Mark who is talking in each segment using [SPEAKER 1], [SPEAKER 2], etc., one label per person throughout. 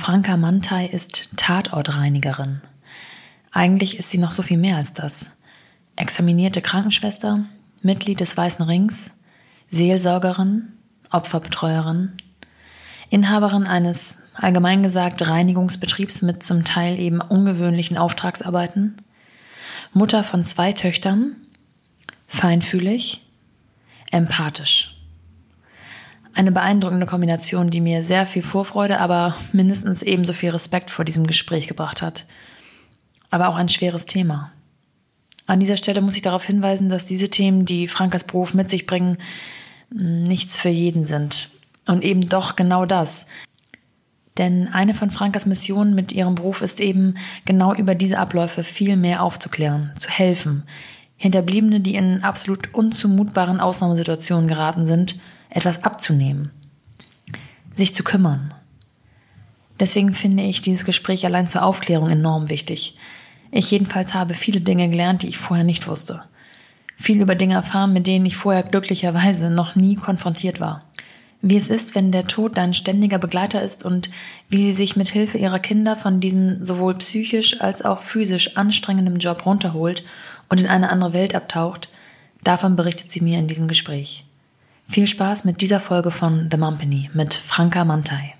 [SPEAKER 1] Franka Mantai ist Tatortreinigerin. Eigentlich ist sie noch so viel mehr als das. Examinierte Krankenschwester, Mitglied des Weißen Rings, Seelsorgerin, Opferbetreuerin, Inhaberin eines allgemein gesagt Reinigungsbetriebs mit zum Teil eben ungewöhnlichen Auftragsarbeiten, Mutter von zwei Töchtern, feinfühlig, empathisch. Eine beeindruckende Kombination, die mir sehr viel Vorfreude, aber mindestens ebenso viel Respekt vor diesem Gespräch gebracht hat. Aber auch ein schweres Thema. An dieser Stelle muss ich darauf hinweisen, dass diese Themen, die Frankas Beruf mit sich bringen, nichts für jeden sind. Und eben doch genau das. Denn eine von Frankas Missionen mit ihrem Beruf ist eben, genau über diese Abläufe viel mehr aufzuklären, zu helfen. Hinterbliebene, die in absolut unzumutbaren Ausnahmesituationen geraten sind, etwas abzunehmen, sich zu kümmern. Deswegen finde ich dieses Gespräch allein zur Aufklärung enorm wichtig. Ich jedenfalls habe viele Dinge gelernt, die ich vorher nicht wusste. Viel über Dinge erfahren, mit denen ich vorher glücklicherweise noch nie konfrontiert war. Wie es ist, wenn der Tod dein ständiger Begleiter ist und wie sie sich mit Hilfe ihrer Kinder von diesem sowohl psychisch als auch physisch anstrengenden Job runterholt und in eine andere Welt abtaucht, davon berichtet sie mir in diesem Gespräch. Viel Spaß mit dieser Folge von The Mumpany mit Franka Mantai.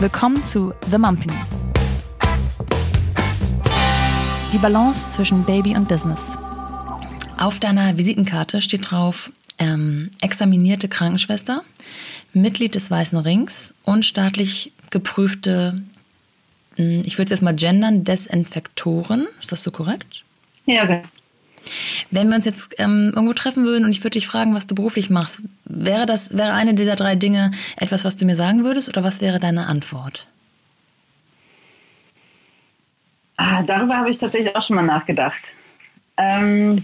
[SPEAKER 1] Willkommen zu The Mumpany. Die Balance zwischen Baby und Business. Auf deiner Visitenkarte steht drauf ähm, examinierte Krankenschwester, Mitglied des Weißen Rings und staatlich geprüfte ich würde es jetzt mal gendern, Desinfektoren. Ist das so korrekt?
[SPEAKER 2] Ja, genau.
[SPEAKER 1] Wenn wir uns jetzt ähm, irgendwo treffen würden und ich würde dich fragen, was du beruflich machst, wäre das, wäre eine dieser drei Dinge etwas, was du mir sagen würdest oder was wäre deine Antwort?
[SPEAKER 2] Ah, darüber habe ich tatsächlich auch schon mal nachgedacht. Ähm,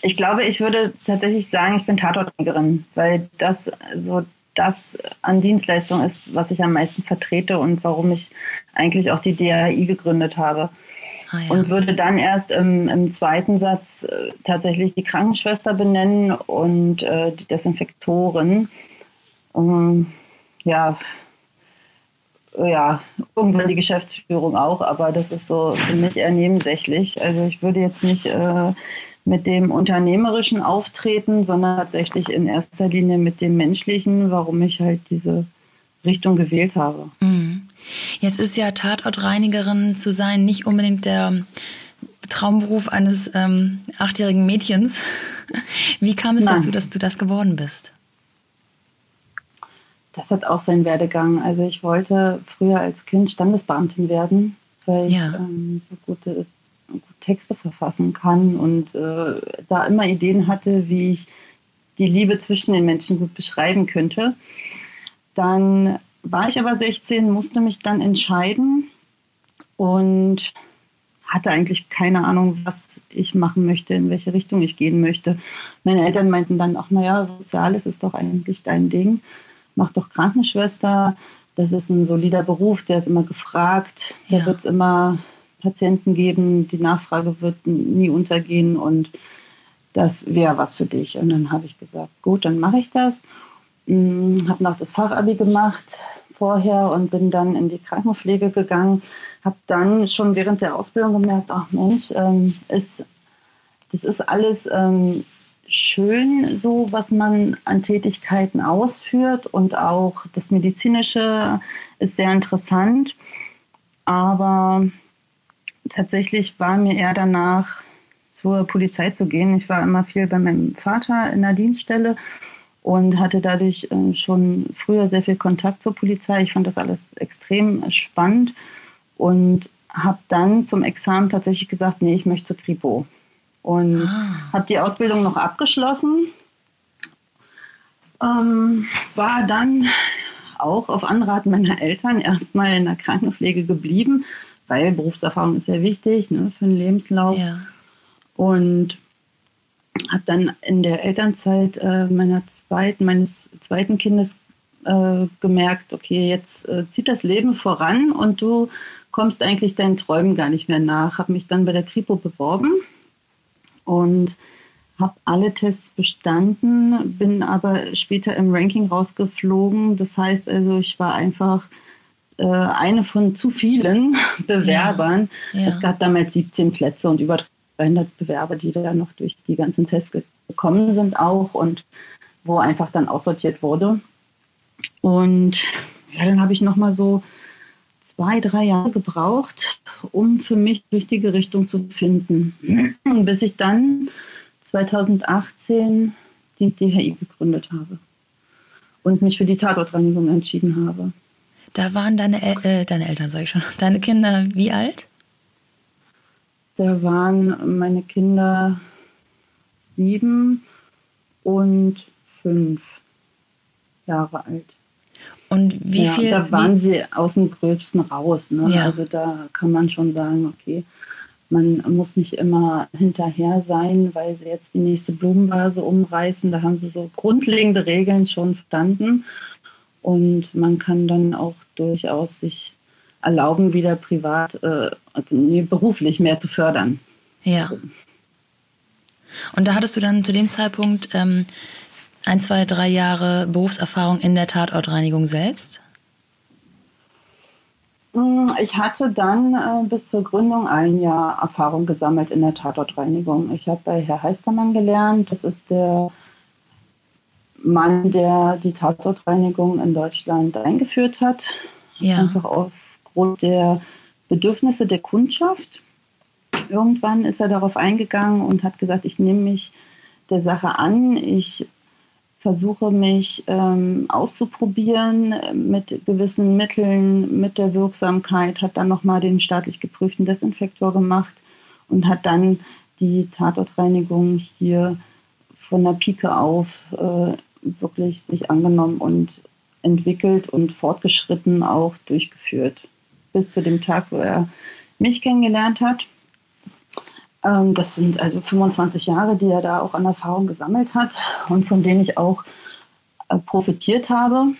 [SPEAKER 2] ich glaube, ich würde tatsächlich sagen, ich bin Tatortreinigerin, weil das so das an Dienstleistung ist, was ich am meisten vertrete und warum ich eigentlich auch die DAI gegründet habe. Ah, ja. Und würde dann erst im, im zweiten Satz äh, tatsächlich die Krankenschwester benennen und äh, die Desinfektoren. Ähm, ja, ja, irgendwann die Geschäftsführung auch, aber das ist so für mich eher nebensächlich. Also ich würde jetzt nicht äh, mit dem unternehmerischen Auftreten, sondern tatsächlich in erster Linie mit dem menschlichen, warum ich halt diese Richtung gewählt habe.
[SPEAKER 1] Mhm. Jetzt ist ja Tatortreinigerin zu sein nicht unbedingt der Traumberuf eines ähm, achtjährigen Mädchens. Wie kam es Nein. dazu, dass du das geworden bist?
[SPEAKER 2] Das hat auch seinen Werdegang. Also ich wollte früher als Kind Standesbeamtin werden, weil ja. ich ähm, so gute Texte verfassen kann und äh, da immer Ideen hatte, wie ich die Liebe zwischen den Menschen gut beschreiben könnte. Dann war ich aber 16, musste mich dann entscheiden und hatte eigentlich keine Ahnung, was ich machen möchte, in welche Richtung ich gehen möchte. Meine Eltern meinten dann auch, naja, Soziales ist doch eigentlich dein Ding. Mach doch Krankenschwester. Das ist ein solider Beruf, der ist immer gefragt. Ja. Da wird es immer Patienten geben. Die Nachfrage wird nie untergehen und das wäre was für dich. Und dann habe ich gesagt, gut, dann mache ich das. Hm, habe noch das Fachabi gemacht vorher und bin dann in die Krankenpflege gegangen. Habe dann schon während der Ausbildung gemerkt, ach Mensch, ähm, ist, das ist alles ähm, schön, so was man an Tätigkeiten ausführt und auch das Medizinische ist sehr interessant. Aber tatsächlich war mir eher danach, zur Polizei zu gehen. Ich war immer viel bei meinem Vater in der Dienststelle und hatte dadurch äh, schon früher sehr viel Kontakt zur Polizei. Ich fand das alles extrem spannend und habe dann zum Examen tatsächlich gesagt, nee, ich möchte zur Kripo. Und ah. habe die Ausbildung noch abgeschlossen. Ähm, war dann auch auf Anraten meiner Eltern erstmal in der Krankenpflege geblieben, weil Berufserfahrung ist sehr wichtig ne, für den Lebenslauf. Ja. Und habe dann in der Elternzeit äh, meiner zweiten, meines zweiten Kindes äh, gemerkt, okay, jetzt äh, zieht das Leben voran und du kommst eigentlich deinen Träumen gar nicht mehr nach. Habe mich dann bei der Kripo beworben und habe alle Tests bestanden, bin aber später im Ranking rausgeflogen. Das heißt also, ich war einfach äh, eine von zu vielen Bewerbern. Ja, ja. Es gab damals 17 Plätze und über 300 Bewerber, die da noch durch die ganzen Tests gekommen sind auch und wo einfach dann aussortiert wurde. Und ja, dann habe ich noch mal so zwei, drei Jahre gebraucht, um für mich die richtige Richtung zu finden. Bis ich dann 2018 die DHI gegründet habe und mich für die Tatortreinigung entschieden habe.
[SPEAKER 1] Da waren deine, El äh, deine Eltern, sage ich schon, deine Kinder wie alt?
[SPEAKER 2] Da waren meine Kinder sieben und fünf Jahre alt.
[SPEAKER 1] Und wie ja, viel?
[SPEAKER 2] Da waren sie aus dem Gröbsten raus. Ne? Ja. Also da kann man schon sagen, okay, man muss nicht immer hinterher sein, weil sie jetzt die nächste Blumenvase umreißen. Da haben sie so grundlegende Regeln schon verstanden. Und man kann dann auch durchaus sich erlauben, wieder privat, äh, nee, beruflich mehr zu fördern.
[SPEAKER 1] Ja. Und da hattest du dann zu dem Zeitpunkt ähm, ein, zwei, drei Jahre Berufserfahrung in der Tatortreinigung selbst?
[SPEAKER 2] Mm, ich hatte dann äh, bis zur Gründung ein Jahr Erfahrung gesammelt in der Tatortreinigung. Ich habe bei Herr Heistermann gelernt. Das ist der Mann, der die Tatortreinigung in Deutschland eingeführt hat. Ja. Einfach aufgrund der Bedürfnisse der Kundschaft. Irgendwann ist er darauf eingegangen und hat gesagt, ich nehme mich der Sache an. Ich versuche mich ähm, auszuprobieren mit gewissen Mitteln, mit der Wirksamkeit, hat dann nochmal den staatlich geprüften Desinfektor gemacht und hat dann die Tatortreinigung hier von der Pike auf äh, wirklich sich angenommen und entwickelt und fortgeschritten auch durchgeführt. Bis zu dem Tag, wo er mich kennengelernt hat. Ähm, das sind also 25 Jahre, die er da auch an Erfahrung gesammelt hat und von denen ich auch äh, profitiert habe.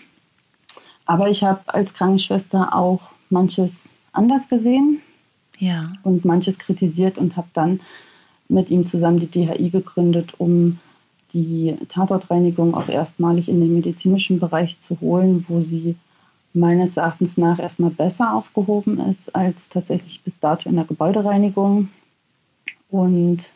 [SPEAKER 2] Aber ich habe als Krankenschwester auch manches anders gesehen ja. und manches kritisiert und habe dann mit ihm zusammen die DHI gegründet, um die Tatortreinigung auch erstmalig in den medizinischen Bereich zu holen, wo sie meines Erachtens nach erstmal besser aufgehoben ist als tatsächlich bis dato in der Gebäudereinigung. Und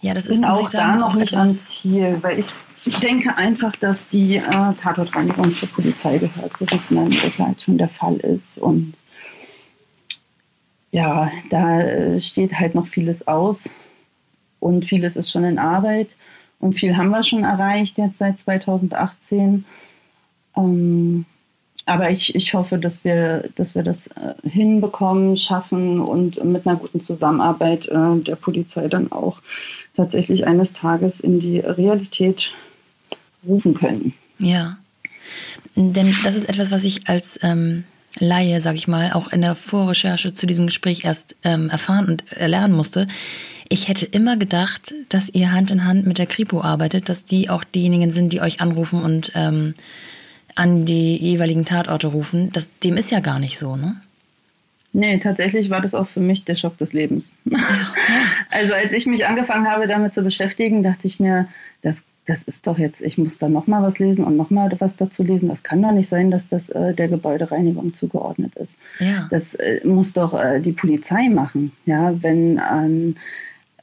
[SPEAKER 1] ja, das ist
[SPEAKER 2] bin auch sagen, da noch nicht am Ziel, weil ich, denke einfach, dass die äh, Tatortreinigung zur Polizei gehört, so wie es in Amerika schon der Fall ist. Und ja, da steht halt noch vieles aus und vieles ist schon in Arbeit und viel haben wir schon erreicht jetzt seit 2018. Ähm, aber ich, ich hoffe, dass wir, dass wir das äh, hinbekommen, schaffen und mit einer guten Zusammenarbeit äh, der Polizei dann auch tatsächlich eines Tages in die Realität rufen können.
[SPEAKER 1] Ja, denn das ist etwas, was ich als ähm, Laie, sag ich mal, auch in der Vorrecherche zu diesem Gespräch erst ähm, erfahren und erlernen musste. Ich hätte immer gedacht, dass ihr Hand in Hand mit der Kripo arbeitet, dass die auch diejenigen sind, die euch anrufen und ähm, an die jeweiligen Tatorte rufen. Das, dem ist ja gar nicht so, ne?
[SPEAKER 2] Nee, tatsächlich war das auch für mich der Schock des Lebens. also als ich mich angefangen habe, damit zu beschäftigen, dachte ich mir, das, das ist doch jetzt, ich muss da nochmal was lesen und nochmal was dazu lesen. Das kann doch nicht sein, dass das äh, der Gebäudereinigung zugeordnet ist. Ja. Das äh, muss doch äh, die Polizei machen. Ja, wenn an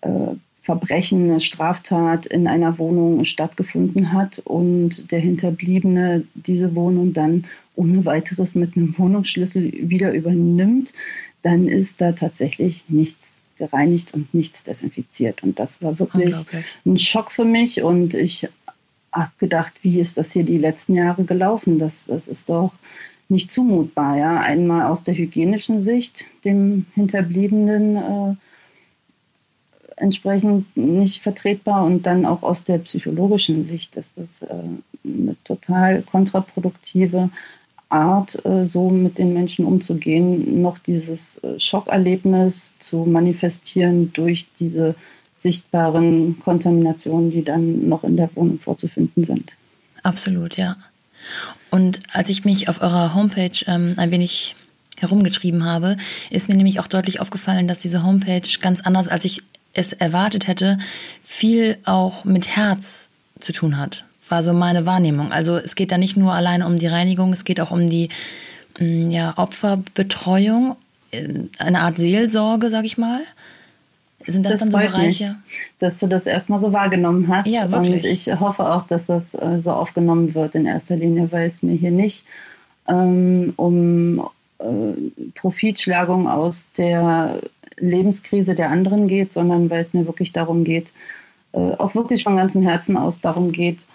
[SPEAKER 2] äh, Verbrechen, eine Straftat in einer Wohnung stattgefunden hat und der Hinterbliebene diese Wohnung dann ohne weiteres mit einem Wohnungsschlüssel wieder übernimmt, dann ist da tatsächlich nichts gereinigt und nichts desinfiziert. Und das war wirklich ein Schock für mich und ich habe gedacht, wie ist das hier die letzten Jahre gelaufen? Das, das ist doch nicht zumutbar. Ja? Einmal aus der hygienischen Sicht, dem Hinterbliebenen. Äh, entsprechend nicht vertretbar und dann auch aus der psychologischen Sicht ist das äh, eine total kontraproduktive Art, äh, so mit den Menschen umzugehen, noch dieses äh, Schockerlebnis zu manifestieren durch diese sichtbaren Kontaminationen, die dann noch in der Wohnung vorzufinden sind.
[SPEAKER 1] Absolut, ja. Und als ich mich auf eurer Homepage ähm, ein wenig herumgetrieben habe, ist mir nämlich auch deutlich aufgefallen, dass diese Homepage ganz anders, als ich es erwartet hätte, viel auch mit Herz zu tun hat. War so meine Wahrnehmung. Also es geht da nicht nur alleine um die Reinigung, es geht auch um die mm, ja, Opferbetreuung, äh, eine Art Seelsorge, sag ich mal. Sind das, das dann so Bereiche? Mich,
[SPEAKER 2] dass du das erstmal so wahrgenommen hast.
[SPEAKER 1] Ja, wirklich.
[SPEAKER 2] Und ich hoffe auch, dass das äh, so aufgenommen wird in erster Linie, weil es mir hier nicht ähm, um äh, Profitschlagung aus der Lebenskrise der anderen geht, sondern weil es mir wirklich darum geht, äh, auch wirklich von ganzem Herzen aus darum geht,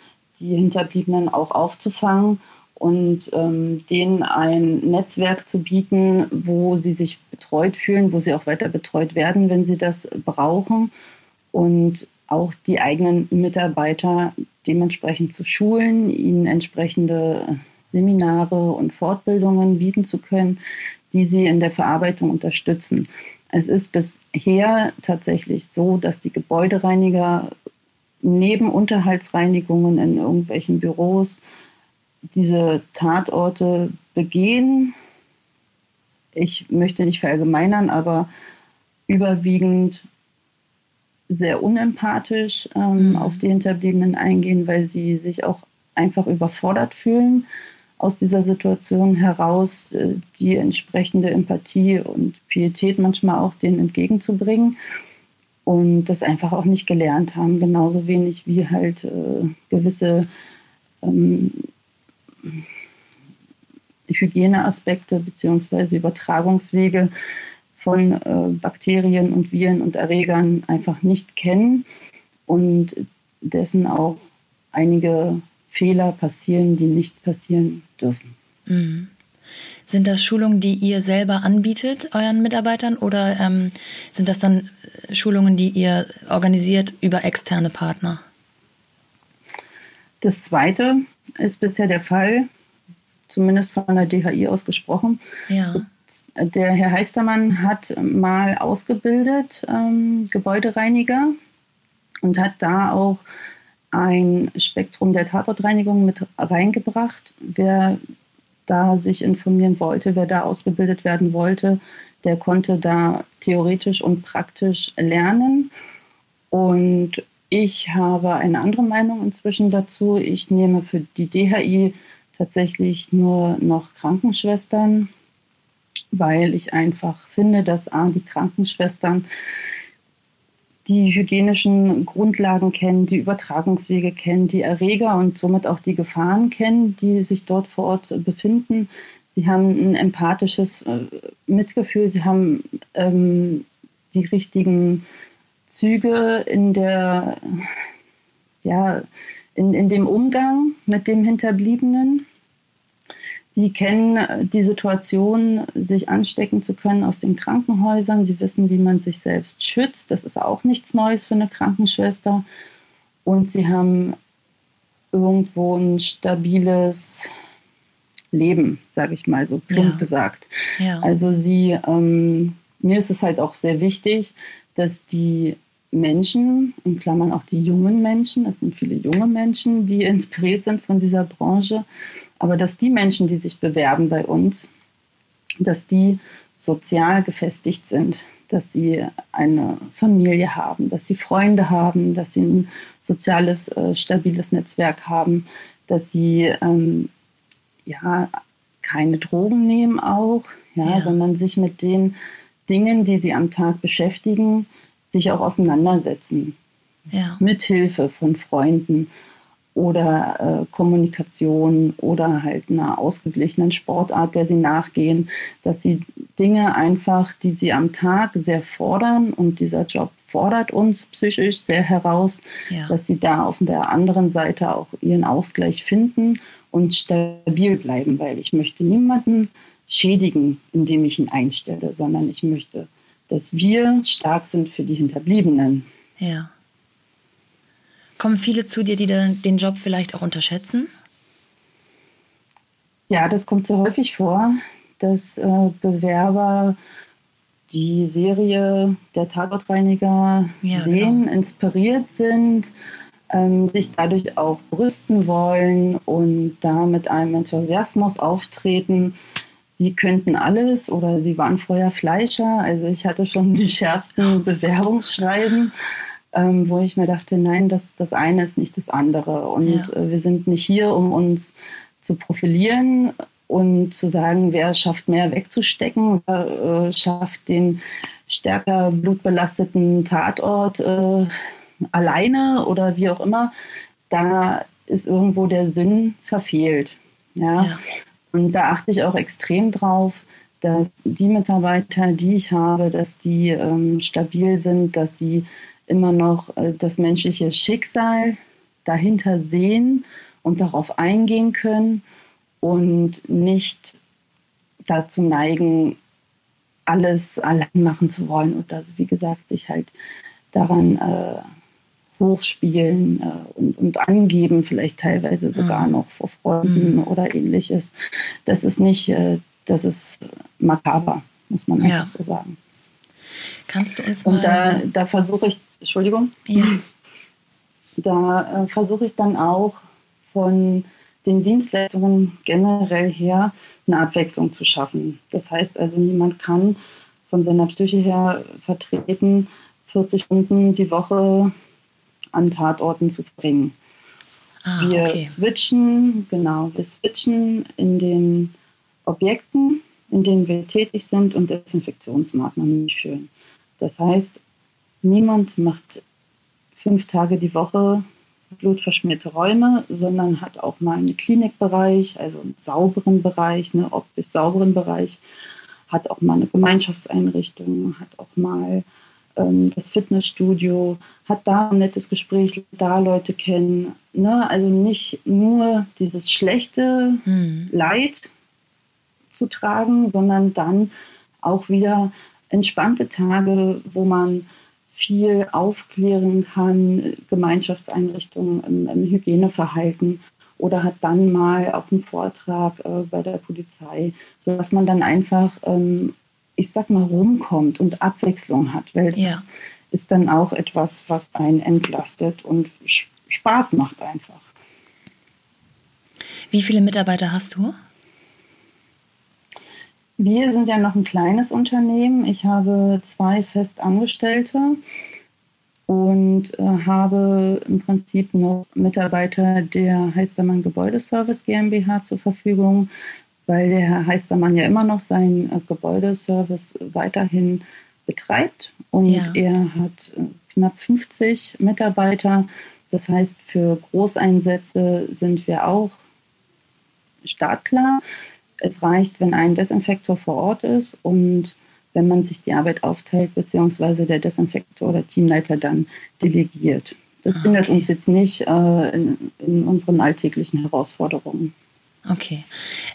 [SPEAKER 2] die Hinterbliebenen auch aufzufangen und ähm, denen ein Netzwerk zu bieten, wo sie sich betreut fühlen, wo sie auch weiter betreut werden, wenn sie das brauchen und auch die eigenen Mitarbeiter dementsprechend zu schulen, ihnen entsprechende Seminare und Fortbildungen bieten zu können, die sie in der Verarbeitung unterstützen. Es ist bisher tatsächlich so, dass die Gebäudereiniger neben Unterhaltsreinigungen in irgendwelchen Büros diese Tatorte begehen. Ich möchte nicht verallgemeinern, aber überwiegend sehr unempathisch ähm, mhm. auf die Hinterbliebenen eingehen, weil sie sich auch einfach überfordert fühlen aus dieser Situation heraus, äh, die entsprechende Empathie und Pietät manchmal auch denen entgegenzubringen und das einfach auch nicht gelernt haben, genauso wenig wie halt äh, gewisse ähm, Hygieneaspekte bzw. Übertragungswege von äh, Bakterien und Viren und Erregern einfach nicht kennen und dessen auch einige Fehler passieren, die nicht passieren dürfen.
[SPEAKER 1] Mhm. Sind das Schulungen, die ihr selber anbietet, euren Mitarbeitern, oder ähm, sind das dann Schulungen, die ihr organisiert über externe Partner?
[SPEAKER 2] Das Zweite ist bisher der Fall, zumindest von der DHI ausgesprochen.
[SPEAKER 1] Ja.
[SPEAKER 2] Der Herr Heistermann hat mal ausgebildet ähm, Gebäudereiniger und hat da auch ein Spektrum der Tatortreinigung mit reingebracht. Wer da sich informieren wollte, wer da ausgebildet werden wollte, der konnte da theoretisch und praktisch lernen. Und ich habe eine andere Meinung inzwischen dazu. Ich nehme für die DHI tatsächlich nur noch Krankenschwestern, weil ich einfach finde, dass A, die Krankenschwestern die hygienischen Grundlagen kennen, die Übertragungswege kennen, die Erreger und somit auch die Gefahren kennen, die sich dort vor Ort befinden. Sie haben ein empathisches äh, Mitgefühl, sie haben ähm, die richtigen Züge in der, ja, in, in dem Umgang mit dem Hinterbliebenen. Sie kennen die Situation, sich anstecken zu können aus den Krankenhäusern. Sie wissen, wie man sich selbst schützt. Das ist auch nichts Neues für eine Krankenschwester. Und sie haben irgendwo ein stabiles Leben, sage ich mal so plump ja. gesagt. Ja. Also sie, ähm, mir ist es halt auch sehr wichtig, dass die Menschen, in Klammern auch die jungen Menschen, es sind viele junge Menschen, die inspiriert sind von dieser Branche, aber dass die Menschen, die sich bewerben bei uns, dass die sozial gefestigt sind, dass sie eine Familie haben, dass sie Freunde haben, dass sie ein soziales, äh, stabiles Netzwerk haben, dass sie ähm, ja keine Drogen nehmen auch, ja, ja, sondern sich mit den Dingen, die sie am Tag beschäftigen, sich auch auseinandersetzen.
[SPEAKER 1] Ja.
[SPEAKER 2] Mit Hilfe von Freunden oder äh, Kommunikation oder halt einer ausgeglichenen Sportart, der sie nachgehen, dass sie Dinge einfach, die sie am Tag sehr fordern und dieser Job fordert uns psychisch sehr heraus, ja. dass sie da auf der anderen Seite auch ihren Ausgleich finden und stabil bleiben, weil ich möchte niemanden schädigen, indem ich ihn einstelle, sondern ich möchte, dass wir stark sind für die Hinterbliebenen.
[SPEAKER 1] Ja. Kommen viele zu dir, die den Job vielleicht auch unterschätzen?
[SPEAKER 2] Ja, das kommt so häufig vor, dass äh, Bewerber die Serie der Tatortreiniger ja, sehen, genau. inspiriert sind, ähm, sich dadurch auch brüsten wollen und da mit einem Enthusiasmus auftreten, sie könnten alles oder sie waren vorher Fleischer. Also ich hatte schon die schärfsten Bewerbungsschreiben, ähm, wo ich mir dachte, nein, das, das eine ist nicht das andere. Und ja. äh, wir sind nicht hier, um uns zu profilieren und zu sagen, wer schafft mehr wegzustecken oder äh, schafft den stärker blutbelasteten Tatort äh, alleine oder wie auch immer. Da ist irgendwo der Sinn verfehlt. Ja? ja. Und da achte ich auch extrem drauf, dass die Mitarbeiter, die ich habe, dass die ähm, stabil sind, dass sie immer noch äh, das menschliche Schicksal dahinter sehen und darauf eingehen können und nicht dazu neigen, alles allein machen zu wollen oder wie gesagt sich halt daran äh, hochspielen äh, und, und, angeben, vielleicht teilweise sogar mhm. noch vor Freunden mhm. oder ähnliches. Das ist nicht, äh, das ist makaber, muss man einfach ja. so sagen.
[SPEAKER 1] Kannst du uns mal.
[SPEAKER 2] Und da, so da versuche ich, Entschuldigung, ja. da äh, versuche ich dann auch von den Dienstleistungen generell her eine Abwechslung zu schaffen. Das heißt also, niemand kann von seiner Psyche her vertreten, 40 Stunden die Woche an Tatorten zu bringen. Ah, wir okay. switchen, genau, wir switchen in den Objekten, in denen wir tätig sind und Desinfektionsmaßnahmen durchführen. Das heißt, niemand macht fünf Tage die Woche blutverschmierte Räume, sondern hat auch mal einen Klinikbereich, also einen sauberen Bereich, einen optisch sauberen Bereich, hat auch mal eine Gemeinschaftseinrichtung, hat auch mal ähm, das Fitnessstudio, hat da ein nettes Gespräch, da Leute kennen. Ne? Also nicht nur dieses schlechte mhm. Leid zu tragen, sondern dann auch wieder entspannte Tage, wo man viel aufklären kann, Gemeinschaftseinrichtungen im, im Hygieneverhalten oder hat dann mal auch einen Vortrag äh, bei der Polizei, sodass man dann einfach ähm, ich sag mal, rumkommt und Abwechslung hat, weil das ja. ist dann auch etwas, was einen entlastet und Spaß macht einfach.
[SPEAKER 1] Wie viele Mitarbeiter hast du?
[SPEAKER 2] Wir sind ja noch ein kleines Unternehmen. Ich habe zwei Festangestellte und äh, habe im Prinzip noch Mitarbeiter der Heistermann Gebäudeservice GmbH zur Verfügung, weil der Herr Heistermann ja immer noch seinen äh, Gebäudeservice weiterhin betreibt und ja. er hat äh, knapp 50 Mitarbeiter. Das heißt, für Großeinsätze sind wir auch startklar. Es reicht, wenn ein Desinfektor vor Ort ist und wenn man sich die Arbeit aufteilt, beziehungsweise der Desinfektor oder Teamleiter dann delegiert. Das ah, okay. hindert uns jetzt nicht äh, in, in unseren alltäglichen Herausforderungen.
[SPEAKER 1] Okay.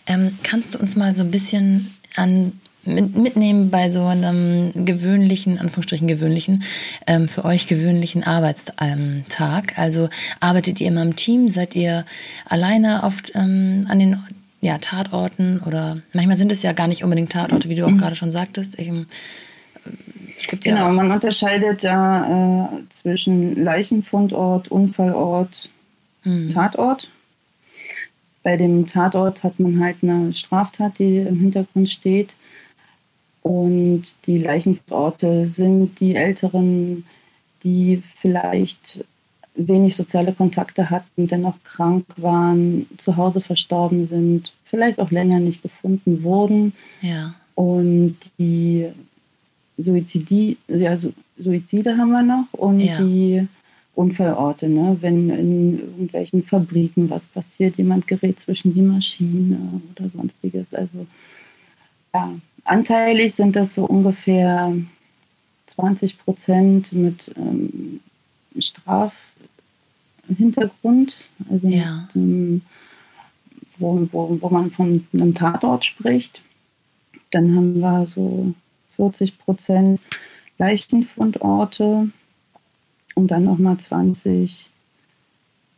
[SPEAKER 1] Ähm, kannst du uns mal so ein bisschen an mitnehmen bei so einem gewöhnlichen, Anführungsstrichen gewöhnlichen, ähm, für euch gewöhnlichen Arbeitstag? Also arbeitet ihr immer im Team? Seid ihr alleine oft ähm, an den ja, Tatorten? Oder manchmal sind es ja gar nicht unbedingt Tatorte, wie du auch mhm. gerade schon sagtest. Ich, ähm,
[SPEAKER 2] genau, ja man unterscheidet da äh, zwischen Leichenfundort, Unfallort, mhm. Tatort bei dem Tatort hat man halt eine Straftat, die im Hintergrund steht. Und die Leichenorte sind die Älteren, die vielleicht wenig soziale Kontakte hatten, dennoch krank waren, zu Hause verstorben sind, vielleicht auch länger nicht gefunden wurden.
[SPEAKER 1] Ja.
[SPEAKER 2] Und die Suizidi, ja, Suizide haben wir noch und ja. die Unfallorte, ne? wenn in irgendwelchen Fabriken was passiert, jemand gerät zwischen die Maschine oder sonstiges. Also ja, anteilig sind das so ungefähr 20 Prozent mit ähm, Strafhintergrund, also ja. mit, ähm, wo, wo, wo man von einem Tatort spricht. Dann haben wir so 40 Prozent Leichenfundorte und dann nochmal 20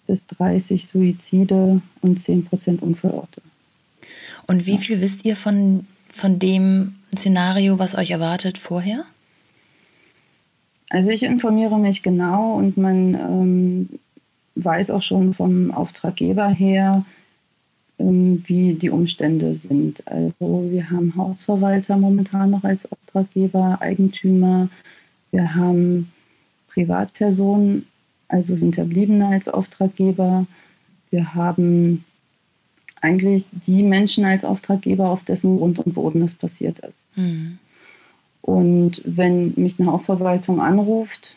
[SPEAKER 2] bis 30 Suizide und 10 Prozent Unfallorte.
[SPEAKER 1] Und wie viel wisst ihr von, von dem Szenario, was euch erwartet, vorher?
[SPEAKER 2] Also ich informiere mich genau und man ähm, weiß auch schon vom Auftraggeber her, ähm, wie die Umstände sind. Also wir haben Hausverwalter momentan noch als Auftraggeber, Eigentümer, wir haben Privatpersonen, also Hinterbliebene als Auftraggeber, wir haben eigentlich die Menschen als Auftraggeber, auf dessen Grund und Boden das passiert ist. Mhm. Und wenn mich eine Hausverwaltung anruft,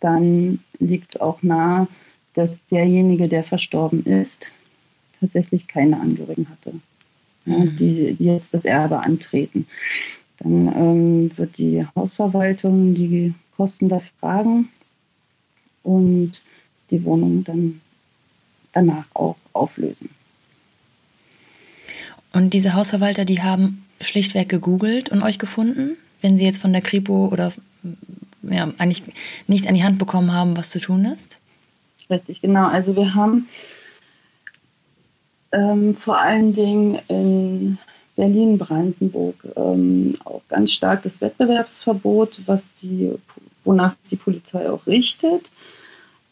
[SPEAKER 2] dann liegt es auch nahe, dass derjenige, der verstorben ist, tatsächlich keine Angehörigen hatte, ja, mhm. die, die, jetzt das Erbe antreten. Dann ähm, wird die Hausverwaltung die Kosten dafür fragen und die Wohnung dann danach auch auflösen.
[SPEAKER 1] Und diese Hausverwalter, die haben schlichtweg gegoogelt und euch gefunden, wenn sie jetzt von der Kripo oder ja, eigentlich nicht an die Hand bekommen haben, was zu tun ist?
[SPEAKER 2] Richtig, genau. Also wir haben ähm, vor allen Dingen in Berlin-Brandenburg ähm, auch ganz stark das Wettbewerbsverbot, was die, wonach die Polizei auch richtet.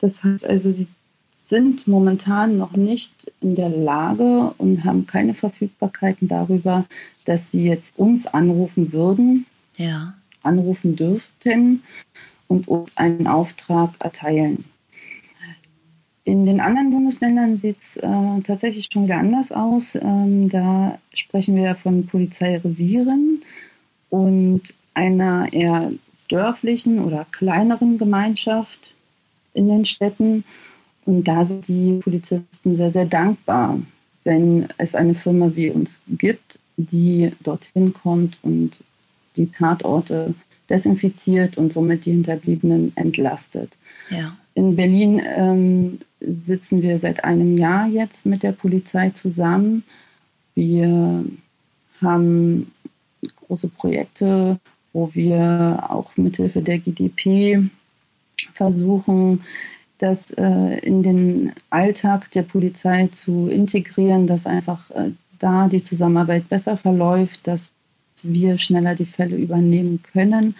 [SPEAKER 2] Das heißt also, sie sind momentan noch nicht in der Lage und haben keine Verfügbarkeiten darüber, dass sie jetzt uns anrufen würden,
[SPEAKER 1] ja.
[SPEAKER 2] anrufen dürften und uns einen Auftrag erteilen. In den anderen Bundesländern sieht es äh, tatsächlich schon wieder anders aus. Ähm, da sprechen wir von Polizeirevieren und einer eher dörflichen oder kleineren Gemeinschaft in den Städten. Und da sind die Polizisten sehr, sehr dankbar, wenn es eine Firma wie uns gibt, die dorthin kommt und die Tatorte desinfiziert und somit die Hinterbliebenen entlastet.
[SPEAKER 1] Ja.
[SPEAKER 2] In Berlin ähm, sitzen wir seit einem Jahr jetzt mit der Polizei zusammen. Wir haben große Projekte, wo wir auch mithilfe der GDP versuchen, das äh, in den Alltag der Polizei zu integrieren, dass einfach äh, da die Zusammenarbeit besser verläuft, dass wir schneller die Fälle übernehmen können,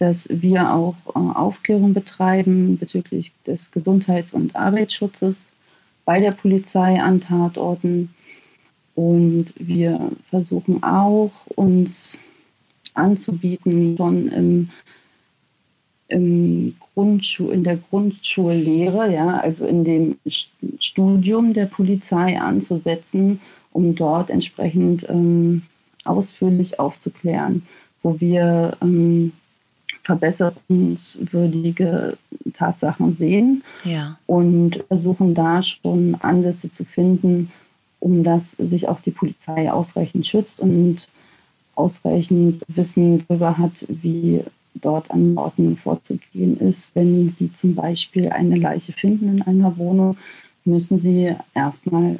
[SPEAKER 2] dass wir auch äh, Aufklärung betreiben bezüglich des Gesundheits- und Arbeitsschutzes bei der Polizei an Tatorten. Und wir versuchen auch, uns anzubieten, schon im, im Grundschu in der Grundschullehre, ja, also in dem Studium der Polizei anzusetzen, um dort entsprechend ähm, ausführlich aufzuklären, wo wir ähm, verbesserungswürdige Tatsachen sehen
[SPEAKER 1] ja.
[SPEAKER 2] und versuchen da schon Ansätze zu finden, um dass sich auch die Polizei ausreichend schützt und ausreichend Wissen darüber hat, wie dort an Orten vorzugehen ist. Wenn Sie zum Beispiel eine Leiche finden in einer Wohnung, müssen Sie erstmal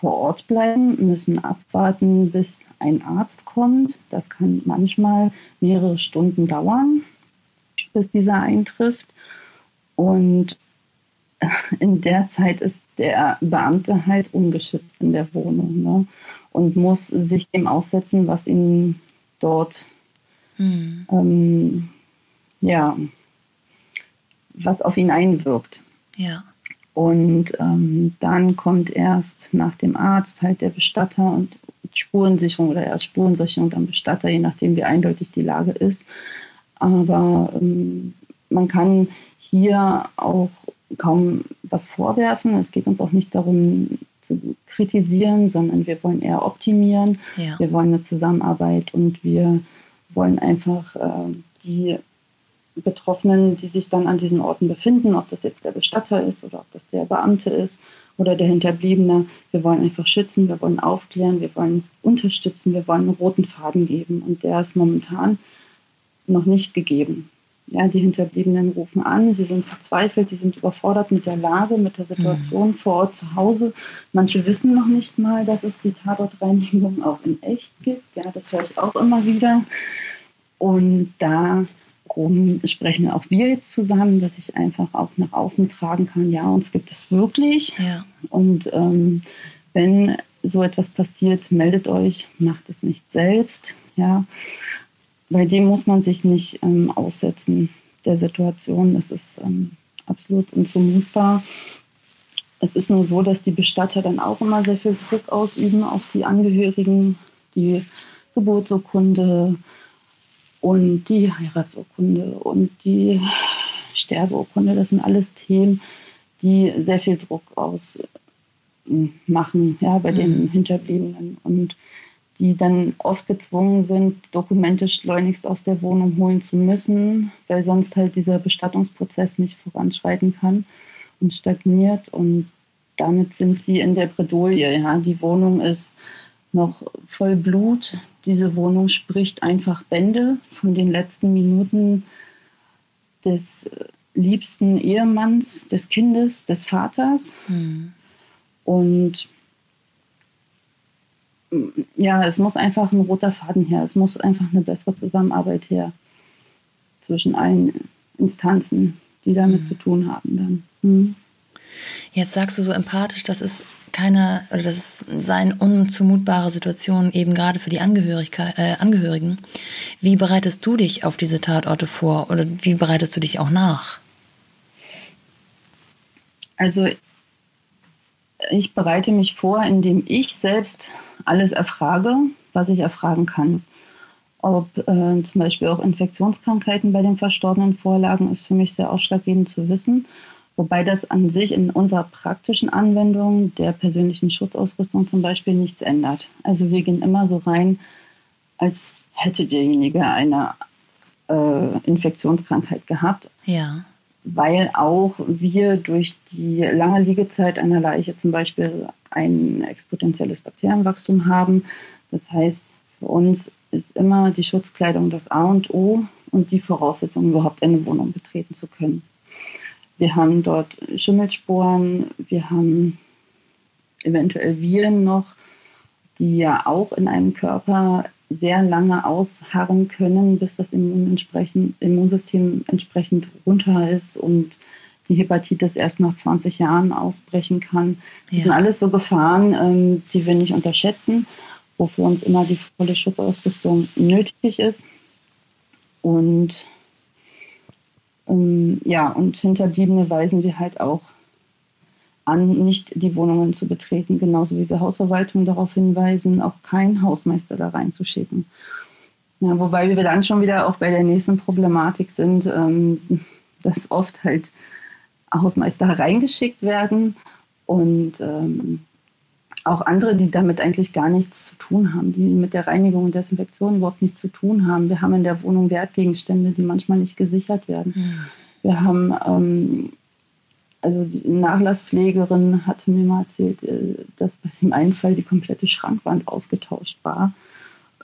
[SPEAKER 2] vor Ort bleiben, müssen abwarten, bis ein Arzt kommt. Das kann manchmal mehrere Stunden dauern, bis dieser eintrifft. Und in der Zeit ist der Beamte halt ungeschützt in der Wohnung ne? und muss sich dem aussetzen, was ihn dort, hm. ähm, ja, was auf ihn einwirkt.
[SPEAKER 1] Ja.
[SPEAKER 2] Und ähm, dann kommt erst nach dem Arzt halt der Bestatter und Spurensicherung oder erst Spurensicherung, dann Bestatter, je nachdem, wie eindeutig die Lage ist. Aber ähm, man kann hier auch kaum was vorwerfen. Es geht uns auch nicht darum zu kritisieren, sondern wir wollen eher optimieren.
[SPEAKER 1] Ja.
[SPEAKER 2] Wir wollen eine Zusammenarbeit und wir wollen einfach äh, die Betroffenen, die sich dann an diesen Orten befinden, ob das jetzt der Bestatter ist oder ob das der Beamte ist oder der Hinterbliebene. Wir wollen einfach schützen, wir wollen aufklären, wir wollen unterstützen, wir wollen einen roten Faden geben. Und der ist momentan noch nicht gegeben. Ja, die Hinterbliebenen rufen an, sie sind verzweifelt, sie sind überfordert mit der Lage, mit der Situation mhm. vor Ort zu Hause. Manche wissen noch nicht mal, dass es die Tatortreinigung auch in echt gibt. Ja, das höre ich auch immer wieder. Und da darum sprechen auch wir jetzt zusammen, dass ich einfach auch nach außen tragen kann, ja, uns gibt es wirklich.
[SPEAKER 1] Ja.
[SPEAKER 2] Und ähm, wenn so etwas passiert, meldet euch, macht es nicht selbst, ja. Bei dem muss man sich nicht ähm, aussetzen, der Situation. Das ist ähm, absolut unzumutbar. es ist nur so, dass die Bestatter dann auch immer sehr viel Druck ausüben auf die Angehörigen, die Geburtsurkunde und die Heiratsurkunde und die Sterbeurkunde. Das sind alles Themen, die sehr viel Druck ausmachen ja, bei mhm. den Hinterbliebenen und die dann oft gezwungen sind, Dokumente schleunigst aus der Wohnung holen zu müssen, weil sonst halt dieser Bestattungsprozess nicht voranschreiten kann und stagniert. Und damit sind sie in der Bredouille. Ja. Die Wohnung ist noch voll Blut. Diese Wohnung spricht einfach Bände von den letzten Minuten des liebsten Ehemanns, des Kindes, des Vaters. Mhm. Und ja, es muss einfach ein roter Faden her. Es muss einfach eine bessere Zusammenarbeit her zwischen allen Instanzen, die damit mhm. zu tun haben dann. Mhm.
[SPEAKER 1] Jetzt sagst du so empathisch, dass es keine, oder das seien unzumutbare Situation eben gerade für die äh, Angehörigen. Wie bereitest du dich auf diese Tatorte vor oder wie bereitest du dich auch nach?
[SPEAKER 2] Also ich bereite mich vor, indem ich selbst alles erfrage, was ich erfragen kann. Ob äh, zum Beispiel auch Infektionskrankheiten bei den Verstorbenen vorlagen, ist für mich sehr ausschlaggebend zu wissen. Wobei das an sich in unserer praktischen Anwendung der persönlichen Schutzausrüstung zum Beispiel nichts ändert. Also wir gehen immer so rein, als hätte derjenige eine äh, Infektionskrankheit gehabt.
[SPEAKER 1] Ja
[SPEAKER 2] weil auch wir durch die lange Liegezeit einer Leiche zum Beispiel ein exponentielles Bakterienwachstum haben. Das heißt, für uns ist immer die Schutzkleidung das A und O und die Voraussetzung, überhaupt eine Wohnung betreten zu können. Wir haben dort Schimmelsporen, wir haben eventuell Viren noch, die ja auch in einem Körper sehr lange ausharren können, bis das Immun entsprechend, Immunsystem entsprechend runter ist und die Hepatitis erst nach 20 Jahren ausbrechen kann. Das ja. sind alles so Gefahren, ähm, die wir nicht unterschätzen, wofür uns immer die volle Schutzausrüstung nötig ist. Und ähm, ja, und Hinterbliebene weisen wir halt auch an, nicht die Wohnungen zu betreten, genauso wie wir Hausverwaltung darauf hinweisen, auch keinen Hausmeister da reinzuschicken. Ja, wobei wir dann schon wieder auch bei der nächsten Problematik sind, ähm, dass oft halt Hausmeister reingeschickt werden und ähm, auch andere, die damit eigentlich gar nichts zu tun haben, die mit der Reinigung und Desinfektion überhaupt nichts zu tun haben. Wir haben in der Wohnung Wertgegenstände, die manchmal nicht gesichert werden. Mhm. Wir haben ähm, also die Nachlasspflegerin hatte mir mal erzählt, äh, dass bei dem einen Fall die komplette Schrankwand ausgetauscht war.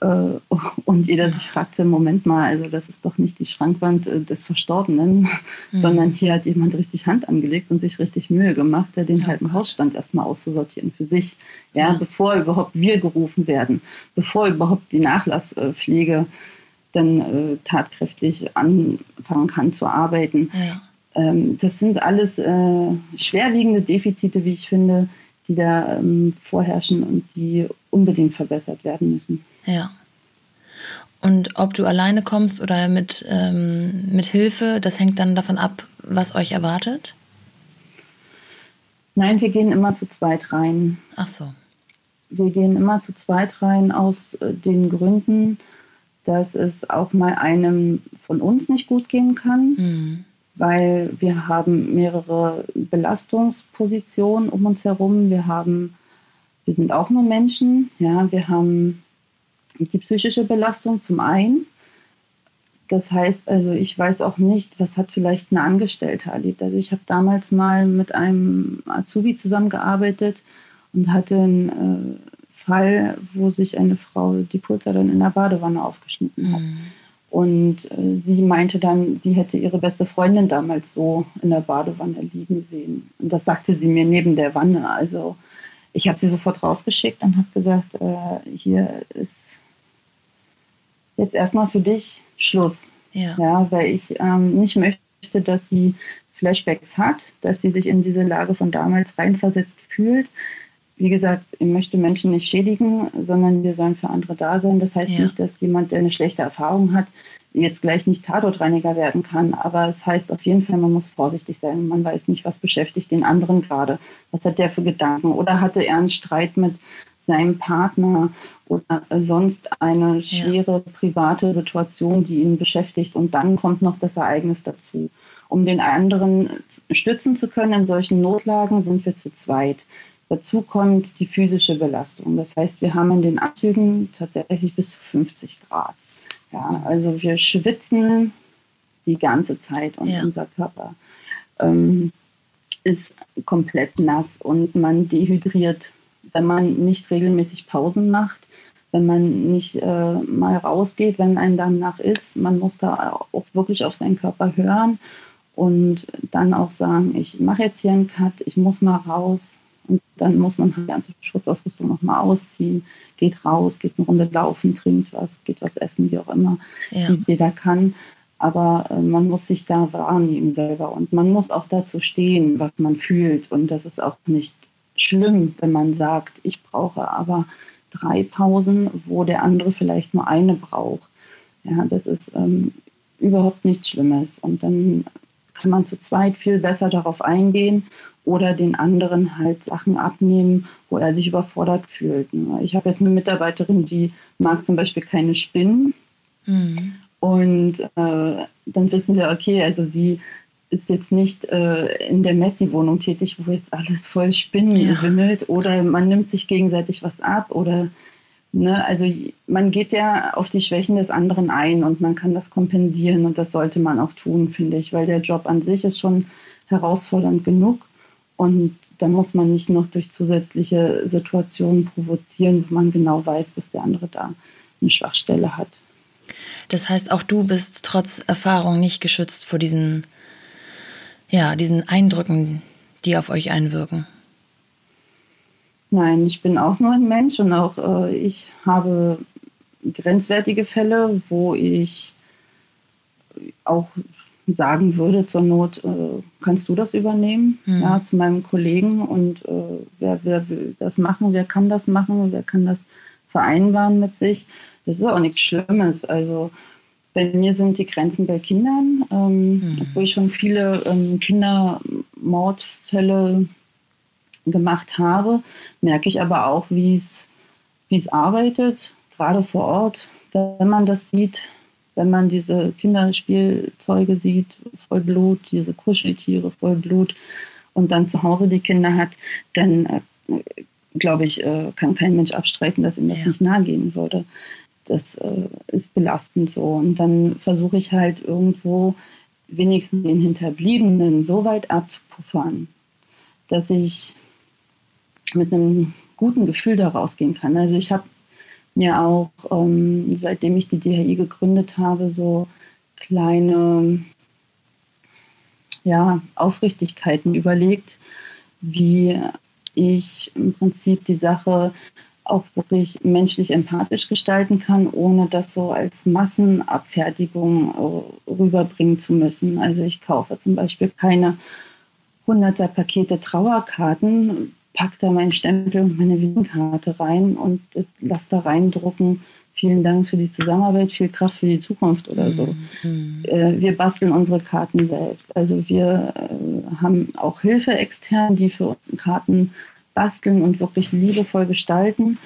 [SPEAKER 2] Äh, und jeder sich fragte, Moment mal, also das ist doch nicht die Schrankwand äh, des Verstorbenen, mhm. sondern hier hat jemand richtig Hand angelegt und sich richtig Mühe gemacht, der den oh halben Hausstand erstmal auszusortieren für sich, ja, ja, bevor überhaupt wir gerufen werden, bevor überhaupt die Nachlasspflege dann äh, tatkräftig anfangen kann zu arbeiten.
[SPEAKER 1] Ja
[SPEAKER 2] ähm, das sind alles äh, schwerwiegende Defizite, wie ich finde, die da ähm, vorherrschen und die unbedingt verbessert werden müssen.
[SPEAKER 1] Ja. Und ob du alleine kommst oder mit, ähm, mit Hilfe, das hängt dann davon ab, was euch erwartet?
[SPEAKER 2] Nein, wir gehen immer zu zweit rein.
[SPEAKER 1] Ach so.
[SPEAKER 2] Wir gehen immer zu zweit rein aus äh, den Gründen, dass es auch mal einem von uns nicht gut gehen kann. Mhm weil wir haben mehrere Belastungspositionen um uns herum. Wir haben, wir sind auch nur Menschen, ja, wir haben die psychische Belastung zum einen. Das heißt also, ich weiß auch nicht, was hat vielleicht eine Angestellte erlebt. Also ich habe damals mal mit einem Azubi zusammengearbeitet und hatte einen äh, Fall, wo sich eine Frau die Pulsadern in der Badewanne aufgeschnitten hat. Mhm. Und äh, sie meinte dann, sie hätte ihre beste Freundin damals so in der Badewanne liegen sehen. Und das sagte sie mir neben der Wanne. Also ich habe sie sofort rausgeschickt und habe gesagt, äh, hier ist jetzt erstmal für dich Schluss.
[SPEAKER 1] Ja.
[SPEAKER 2] ja weil ich ähm, nicht möchte, dass sie Flashbacks hat, dass sie sich in diese Lage von damals reinversetzt fühlt. wie gesagt, ich möchte Menschen nicht schädigen, sondern wir sollen für andere da sein. Das heißt ja. nicht, dass jemand, der eine schlechte Erfahrung hat, jetzt gleich nicht Tatortreiniger werden kann. Aber es heißt auf jeden Fall, man muss vorsichtig sein. Man weiß nicht, was beschäftigt den anderen gerade. Was hat der für Gedanken? Oder hatte er einen Streit mit seinem Partner oder sonst eine schwere ja. private Situation, die ihn beschäftigt. Und dann kommt noch das Ereignis dazu. Um den anderen stützen zu können in solchen Notlagen, sind wir zu zweit. Dazu kommt die physische Belastung. Das heißt, wir haben in den Anzügen tatsächlich bis zu 50 Grad. Ja, also wir schwitzen die ganze Zeit und ja. unser Körper ähm, ist komplett nass und man dehydriert, wenn man nicht regelmäßig Pausen macht, wenn man nicht äh, mal rausgeht, wenn einem danach ist. Man muss da auch wirklich auf seinen Körper hören und dann auch sagen, ich mache jetzt hier einen Cut, ich muss mal raus, und dann muss man halt die ganze Schutzausrüstung nochmal ausziehen, geht raus, geht eine Runde laufen, trinkt was, geht was essen, wie auch immer, ja. wie es jeder kann. Aber äh, man muss sich da wahrnehmen selber und man muss auch dazu stehen, was man fühlt. Und das ist auch nicht schlimm, wenn man sagt, ich brauche aber drei Pausen, wo der andere vielleicht nur eine braucht. Ja, das ist ähm, überhaupt nichts Schlimmes. Und dann kann man zu zweit viel besser darauf eingehen oder den anderen halt Sachen abnehmen, wo er sich überfordert fühlt. Ich habe jetzt eine Mitarbeiterin, die mag zum Beispiel keine Spinnen. Mhm. Und äh, dann wissen wir, okay, also sie ist jetzt nicht äh, in der Messi-Wohnung tätig, wo jetzt alles voll Spinnen ja. wimmelt oder man nimmt sich gegenseitig was ab oder ne, also man geht ja auf die Schwächen des anderen ein und man kann das kompensieren und das sollte man auch tun, finde ich, weil der Job an sich ist schon herausfordernd genug und dann muss man nicht noch durch zusätzliche Situationen provozieren, wo man genau weiß, dass der andere da eine Schwachstelle hat.
[SPEAKER 1] Das heißt, auch du bist trotz Erfahrung nicht geschützt vor diesen, ja, diesen Eindrücken, die auf euch einwirken.
[SPEAKER 2] Nein, ich bin auch nur ein Mensch und auch äh, ich habe grenzwertige Fälle, wo ich auch sagen würde, zur Not, äh, kannst du das übernehmen? Mhm. Ja, zu meinem Kollegen und äh, wer, wer will das machen, wer kann das machen, wer kann das vereinbaren mit sich. Das ist auch nichts Schlimmes. Also bei mir sind die Grenzen bei Kindern, ähm, mhm. obwohl ich schon viele ähm, Kindermordfälle gemacht habe, merke ich aber auch, wie es arbeitet, gerade vor Ort. Wenn man das sieht, wenn man diese Kinderspielzeuge sieht, voll Blut, diese Kuscheltiere voll Blut und dann zu Hause die Kinder hat, dann äh, glaube ich, äh, kann kein Mensch abstreiten, dass ihm das ja. nicht nahe gehen würde. Das äh, ist belastend so. Und dann versuche ich halt irgendwo wenigstens den Hinterbliebenen so weit abzupuffern, dass ich mit einem guten Gefühl da rausgehen kann. Also ich habe mir auch, ähm, seitdem ich die DHI gegründet habe, so kleine ja, Aufrichtigkeiten überlegt, wie ich im Prinzip die Sache auch wirklich menschlich empathisch gestalten kann, ohne das so als Massenabfertigung äh, rüberbringen zu müssen. Also ich kaufe zum Beispiel keine 100er Pakete Trauerkarten, pack da meinen Stempel und meine Visitenkarte rein und äh, lass da reindrucken. Vielen Dank für die Zusammenarbeit, viel Kraft für die Zukunft oder so. Mhm. Äh, wir basteln unsere Karten selbst. Also wir haben auch Hilfe extern, die für Karten basteln und wirklich liebevoll gestalten.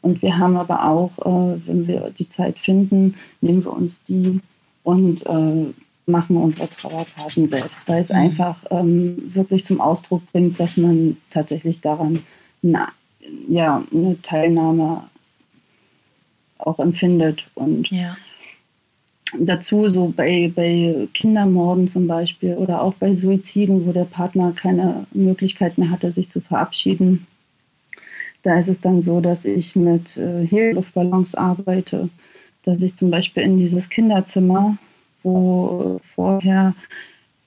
[SPEAKER 2] Und wir haben aber auch, äh, wenn wir die Zeit finden, nehmen wir uns die und äh, machen unsere Trauerkarten selbst, weil es mhm. einfach ähm, wirklich zum Ausdruck bringt, dass man tatsächlich daran na, ja, eine Teilnahme auch empfindet. Und ja. Dazu so bei, bei Kindermorden zum Beispiel oder auch bei Suiziden, wo der Partner keine Möglichkeit mehr hatte, sich zu verabschieden. Da ist es dann so, dass ich mit äh, Heliluftballons arbeite, dass ich zum Beispiel in dieses Kinderzimmer wo vorher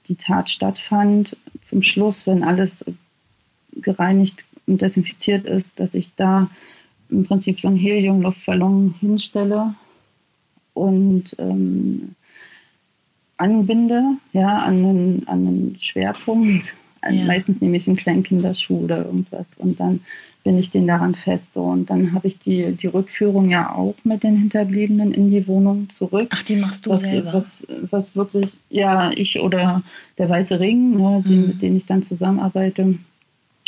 [SPEAKER 2] die Tat stattfand, zum Schluss, wenn alles gereinigt und desinfiziert ist, dass ich da im Prinzip so einen Heliumluftballon hinstelle und ähm, anbinde, ja, an einen, an einen Schwerpunkt. Also ja. Meistens nehme ich einen kleinen Kinderschuh oder irgendwas und dann bin ich den daran fest. So. Und dann habe ich die, die Rückführung ja auch mit den Hinterbliebenen in die Wohnung zurück.
[SPEAKER 1] Ach, die machst du
[SPEAKER 2] was,
[SPEAKER 1] selber?
[SPEAKER 2] Was, was wirklich, ja, ich oder der Weiße Ring, ne, die, mhm. mit denen ich dann zusammenarbeite.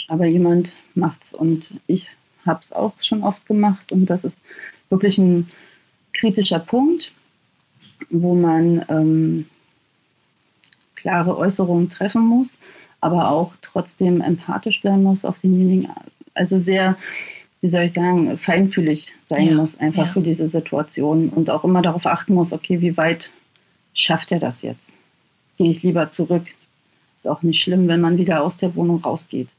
[SPEAKER 2] Aber jemand macht's und ich habe es auch schon oft gemacht und das ist wirklich ein kritischer Punkt, wo man ähm, klare Äußerungen treffen muss, aber auch trotzdem empathisch bleiben muss auf denjenigen also sehr, wie soll ich sagen, feinfühlig sein ja, muss, einfach ja. für diese Situation und auch immer darauf achten muss, okay, wie weit schafft er das jetzt? Gehe ich lieber zurück? Ist auch nicht schlimm, wenn man wieder aus der Wohnung rausgeht.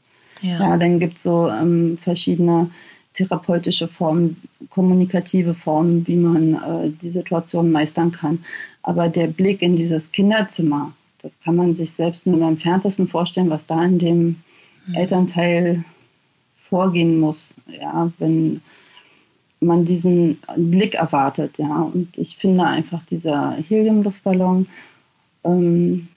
[SPEAKER 2] Ja, ja dann gibt es so ähm, verschiedene therapeutische Formen, kommunikative Formen, wie man äh, die Situation meistern kann. Aber der Blick in dieses Kinderzimmer, das kann man sich selbst nur im entferntesten vorstellen, was da in dem mhm. Elternteil vorgehen muss, ja, wenn man diesen Blick erwartet, ja. Und ich finde einfach dieser Heliumluftballon, ähm,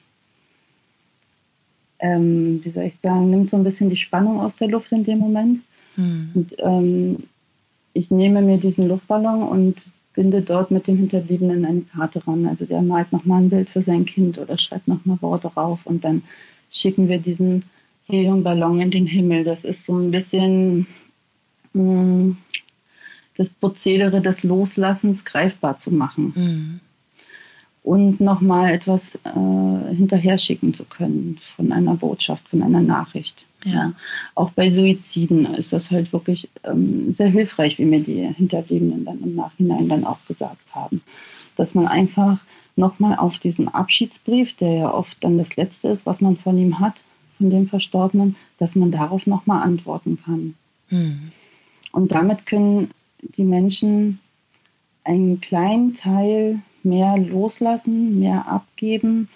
[SPEAKER 2] ähm, wie soll ich sagen, nimmt so ein bisschen die Spannung aus der Luft in dem Moment. Mhm. Und ähm, ich nehme mir diesen Luftballon und binde dort mit dem Hinterbliebenen eine Karte ran. Also der malt nochmal ein Bild für sein Kind oder schreibt nochmal Worte rauf und dann schicken wir diesen Heliumballon in den Himmel. Das ist so ein bisschen mh, mm, das Prozedere des Loslassens greifbar zu machen. Mhm. Und nochmal etwas äh, hinterher schicken zu können von einer Botschaft, von einer Nachricht. Ja. Auch bei Suiziden ist das halt wirklich ähm, sehr hilfreich, wie mir die Hinterbliebenen dann im Nachhinein dann auch gesagt haben. Dass man einfach nochmal auf diesen Abschiedsbrief, der ja oft dann das Letzte ist, was man von ihm hat, von dem Verstorbenen, dass man darauf nochmal antworten kann. Mhm. Und damit können die Menschen einen kleinen Teil mehr loslassen, mehr abgeben,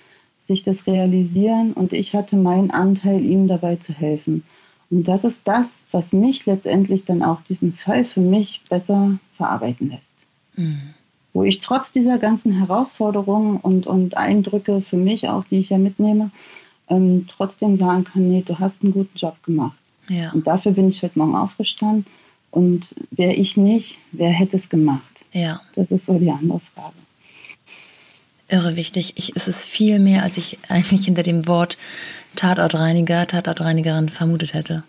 [SPEAKER 2] sich das realisieren und ich hatte meinen Anteil, ihm dabei zu helfen. Und das ist das, was mich letztendlich dann auch diesen Fall für mich besser verarbeiten lässt. Mhm. Wo ich trotz dieser ganzen Herausforderungen und, und Eindrücke für mich auch, die ich ja mitnehme, ähm, trotzdem sagen kann, nee, du hast einen guten Job gemacht. Ja. Und dafür bin ich heute Morgen aufgestanden. Und wäre ich nicht, wer hätte es gemacht? Ja. Das ist so die andere Frage.
[SPEAKER 1] Irre wichtig. Ich, es ist viel mehr, als ich eigentlich hinter dem Wort Tatortreiniger, Tatortreinigerin vermutet hätte.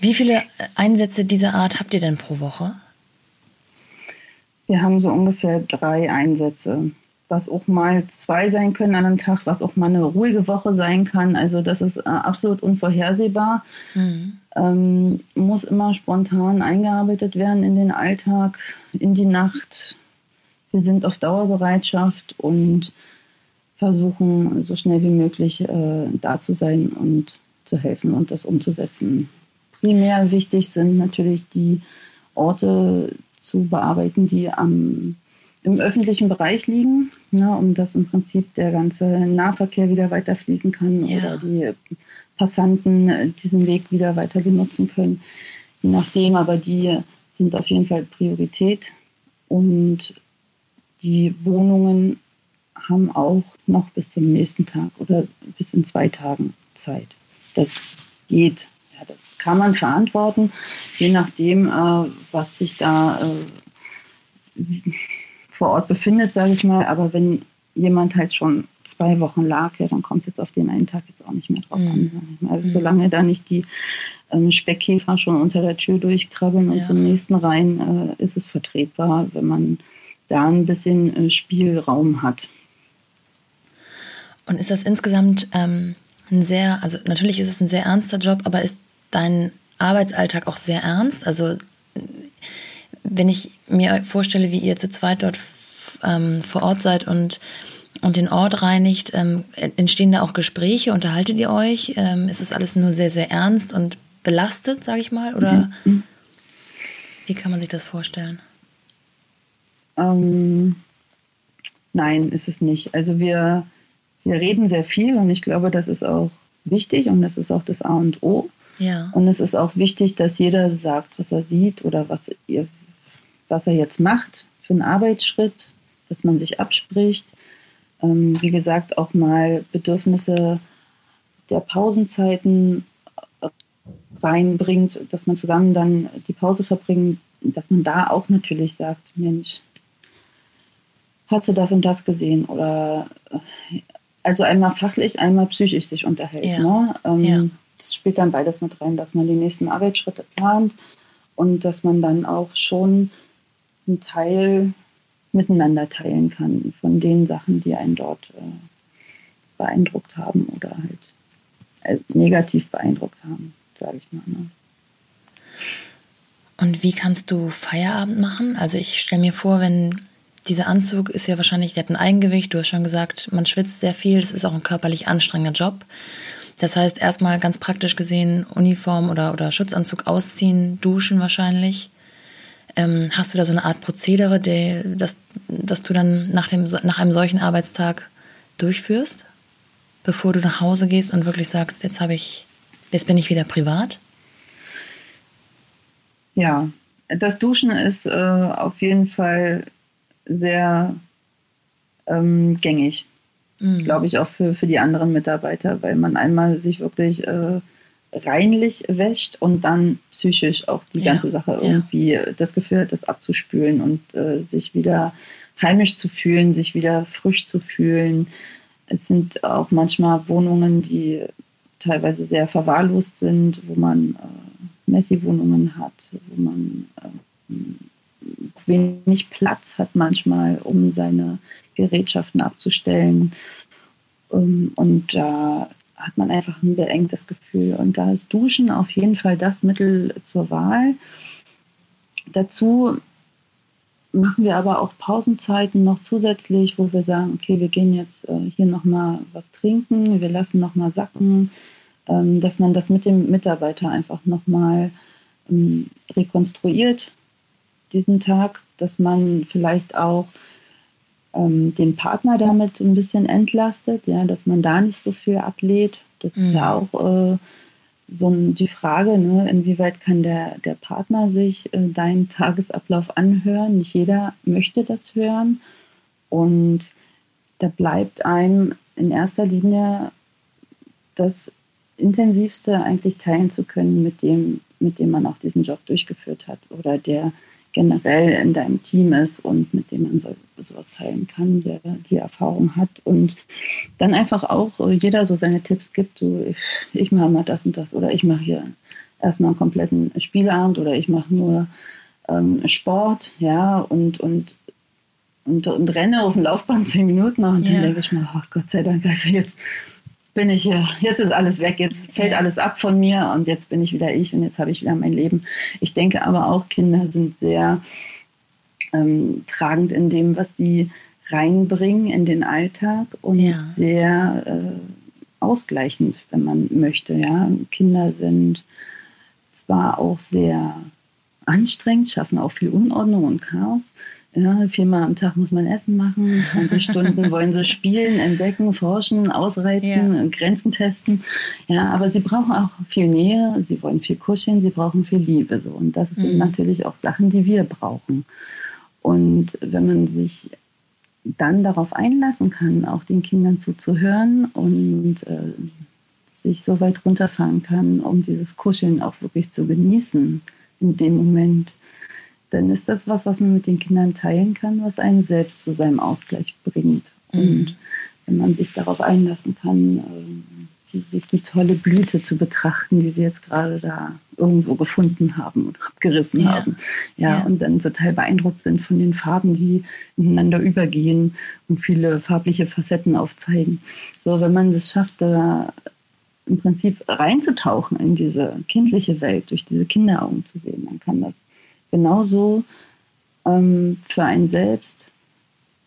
[SPEAKER 1] Wie viele Einsätze dieser Art habt ihr denn pro Woche?
[SPEAKER 2] Wir haben so ungefähr drei Einsätze was auch mal zwei sein können an einem Tag, was auch mal eine ruhige Woche sein kann. Also das ist äh, absolut unvorhersehbar. Mhm. Ähm, muss immer spontan eingearbeitet werden in den Alltag, in die Nacht. Wir sind auf Dauerbereitschaft und versuchen so schnell wie möglich äh, da zu sein und zu helfen und das umzusetzen. Primär wichtig sind natürlich die Orte zu bearbeiten, die am im öffentlichen Bereich liegen, ne, um dass im Prinzip der ganze Nahverkehr wieder weiter fließen kann ja. oder die Passanten diesen Weg wieder weiter benutzen können. Je nachdem, aber die sind auf jeden Fall Priorität und die Wohnungen haben auch noch bis zum nächsten Tag oder bis in zwei Tagen Zeit. Das geht. Ja, das kann man verantworten, je nachdem, äh, was sich da äh, vor Ort befindet, sage ich mal. Aber wenn jemand halt schon zwei Wochen lag, ja, dann kommt es jetzt auf den einen Tag jetzt auch nicht mehr drauf mhm. an. Also mhm. solange da nicht die ähm, Speckkäfer schon unter der Tür durchkrabbeln und zum nächsten rein, äh, ist es vertretbar, wenn man da ein bisschen äh, Spielraum hat.
[SPEAKER 1] Und ist das insgesamt ähm, ein sehr, also natürlich ist es ein sehr ernster Job, aber ist dein Arbeitsalltag auch sehr ernst? Also wenn ich mir vorstelle, wie ihr zu zweit dort ähm, vor Ort seid und, und den Ort reinigt, ähm, entstehen da auch Gespräche? Unterhaltet ihr euch? Ähm, ist das alles nur sehr, sehr ernst und belastet, sage ich mal? Oder mhm. wie kann man sich das vorstellen?
[SPEAKER 2] Ähm, nein, ist es nicht. Also wir, wir reden sehr viel und ich glaube, das ist auch wichtig und das ist auch das A und O. Ja. Und es ist auch wichtig, dass jeder sagt, was er sieht oder was ihr, was er jetzt macht für einen Arbeitsschritt, dass man sich abspricht. Ähm, wie gesagt, auch mal Bedürfnisse der Pausenzeiten reinbringt, dass man zusammen dann die Pause verbringt, dass man da auch natürlich sagt, Mensch, hast du das und das gesehen? Oder also einmal fachlich, einmal psychisch sich unterhält. Ja. Ne? Ähm, ja. Das spielt dann beides mit rein, dass man die nächsten Arbeitsschritte plant und dass man dann auch schon einen Teil miteinander teilen kann von den Sachen, die einen dort äh, beeindruckt haben oder halt äh, negativ beeindruckt haben, sage ich mal. Ne?
[SPEAKER 1] Und wie kannst du Feierabend machen? Also ich stelle mir vor, wenn dieser Anzug ist ja wahrscheinlich, der hat ein Eigengewicht, du hast schon gesagt, man schwitzt sehr viel, es ist auch ein körperlich anstrengender Job. Das heißt, erstmal ganz praktisch gesehen, Uniform oder, oder Schutzanzug ausziehen, duschen wahrscheinlich. Ähm, hast du da so eine Art Prozedere, der, das, das du dann nach, dem, nach einem solchen Arbeitstag durchführst, bevor du nach Hause gehst und wirklich sagst, jetzt habe ich, jetzt bin ich wieder privat?
[SPEAKER 2] Ja, das Duschen ist äh, auf jeden Fall sehr ähm, gängig, mhm. glaube ich, auch für, für die anderen Mitarbeiter, weil man einmal sich wirklich äh, reinlich wäscht und dann psychisch auch die ja. ganze Sache irgendwie ja. das Gefühl hat, das abzuspülen und äh, sich wieder heimisch zu fühlen, sich wieder frisch zu fühlen. Es sind auch manchmal Wohnungen, die teilweise sehr verwahrlost sind, wo man äh, Messi-Wohnungen hat, wo man äh, wenig Platz hat manchmal, um seine Gerätschaften abzustellen. Ähm, und da hat man einfach ein beengtes Gefühl. Und da ist Duschen auf jeden Fall das Mittel zur Wahl. Dazu machen wir aber auch Pausenzeiten noch zusätzlich, wo wir sagen, okay, wir gehen jetzt äh, hier nochmal was trinken, wir lassen nochmal sacken, ähm, dass man das mit dem Mitarbeiter einfach nochmal ähm, rekonstruiert, diesen Tag, dass man vielleicht auch ähm, den Partner damit ein bisschen entlastet, ja, dass man da nicht so viel ablädt. Das ist ja mhm. auch äh, so die Frage, ne, inwieweit kann der, der Partner sich äh, deinen Tagesablauf anhören? Nicht jeder möchte das hören. Und da bleibt einem in erster Linie das Intensivste eigentlich teilen zu können mit dem, mit dem man auch diesen Job durchgeführt hat oder der generell in deinem Team ist und mit dem man so, sowas teilen kann, der die Erfahrung hat und dann einfach auch äh, jeder so seine Tipps gibt, so ich, ich mache mal das und das oder ich mache hier erstmal einen kompletten Spielabend oder ich mache nur ähm, Sport, ja, und, und, und, und renne auf dem Laufband zehn Minuten und ja. dann denke ich mir, ach Gott sei Dank, also jetzt bin ich, jetzt ist alles weg, jetzt fällt alles ab von mir und jetzt bin ich wieder ich und jetzt habe ich wieder mein Leben. Ich denke aber auch, Kinder sind sehr ähm, tragend in dem, was sie reinbringen in den Alltag und ja. sehr äh, ausgleichend, wenn man möchte. Ja? Kinder sind zwar auch sehr anstrengend, schaffen auch viel Unordnung und Chaos, ja, viermal am Tag muss man Essen machen, 20 Stunden wollen sie spielen, entdecken, forschen, ausreizen, ja. Grenzen testen. Ja, aber sie brauchen auch viel Nähe, sie wollen viel kuscheln, sie brauchen viel Liebe. So. Und das sind mhm. natürlich auch Sachen, die wir brauchen. Und wenn man sich dann darauf einlassen kann, auch den Kindern zuzuhören und äh, sich so weit runterfahren kann, um dieses Kuscheln auch wirklich zu genießen in dem Moment, dann ist das was, was man mit den Kindern teilen kann, was einen selbst zu seinem Ausgleich bringt. Mhm. Und wenn man sich darauf einlassen kann, äh, sich die tolle Blüte zu betrachten, die sie jetzt gerade da irgendwo gefunden haben und abgerissen ja. haben. Ja, ja, und dann total beeindruckt sind von den Farben, die ineinander übergehen und viele farbliche Facetten aufzeigen. So, wenn man das schafft, da im Prinzip reinzutauchen in diese kindliche Welt, durch diese Kinderaugen zu sehen, dann kann das genauso ähm, für einen selbst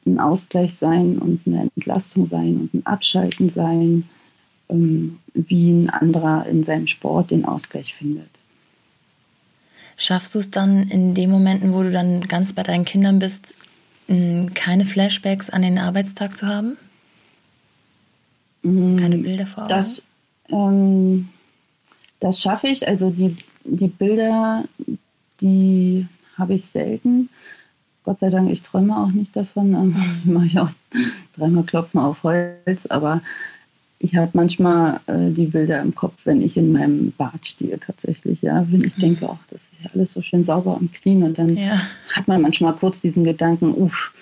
[SPEAKER 2] ein Ausgleich sein und eine Entlastung sein und ein Abschalten sein, ähm, wie ein anderer in seinem Sport den Ausgleich findet.
[SPEAKER 1] Schaffst du es dann in den Momenten, wo du dann ganz bei deinen Kindern bist, keine Flashbacks an den Arbeitstag zu haben?
[SPEAKER 2] Mm, keine Bilder vor Augen? Das, ähm, das schaffe ich. Also die, die Bilder, die habe ich selten. Gott sei Dank, ich träume auch nicht davon. Ich mache ich auch dreimal Klopfen auf Holz, aber ich habe manchmal äh, die Bilder im Kopf, wenn ich in meinem Bad stehe tatsächlich, ja, wenn ich mhm. denke, ach, das ist ja alles so schön sauber und clean und dann ja. hat man manchmal kurz diesen Gedanken, uff,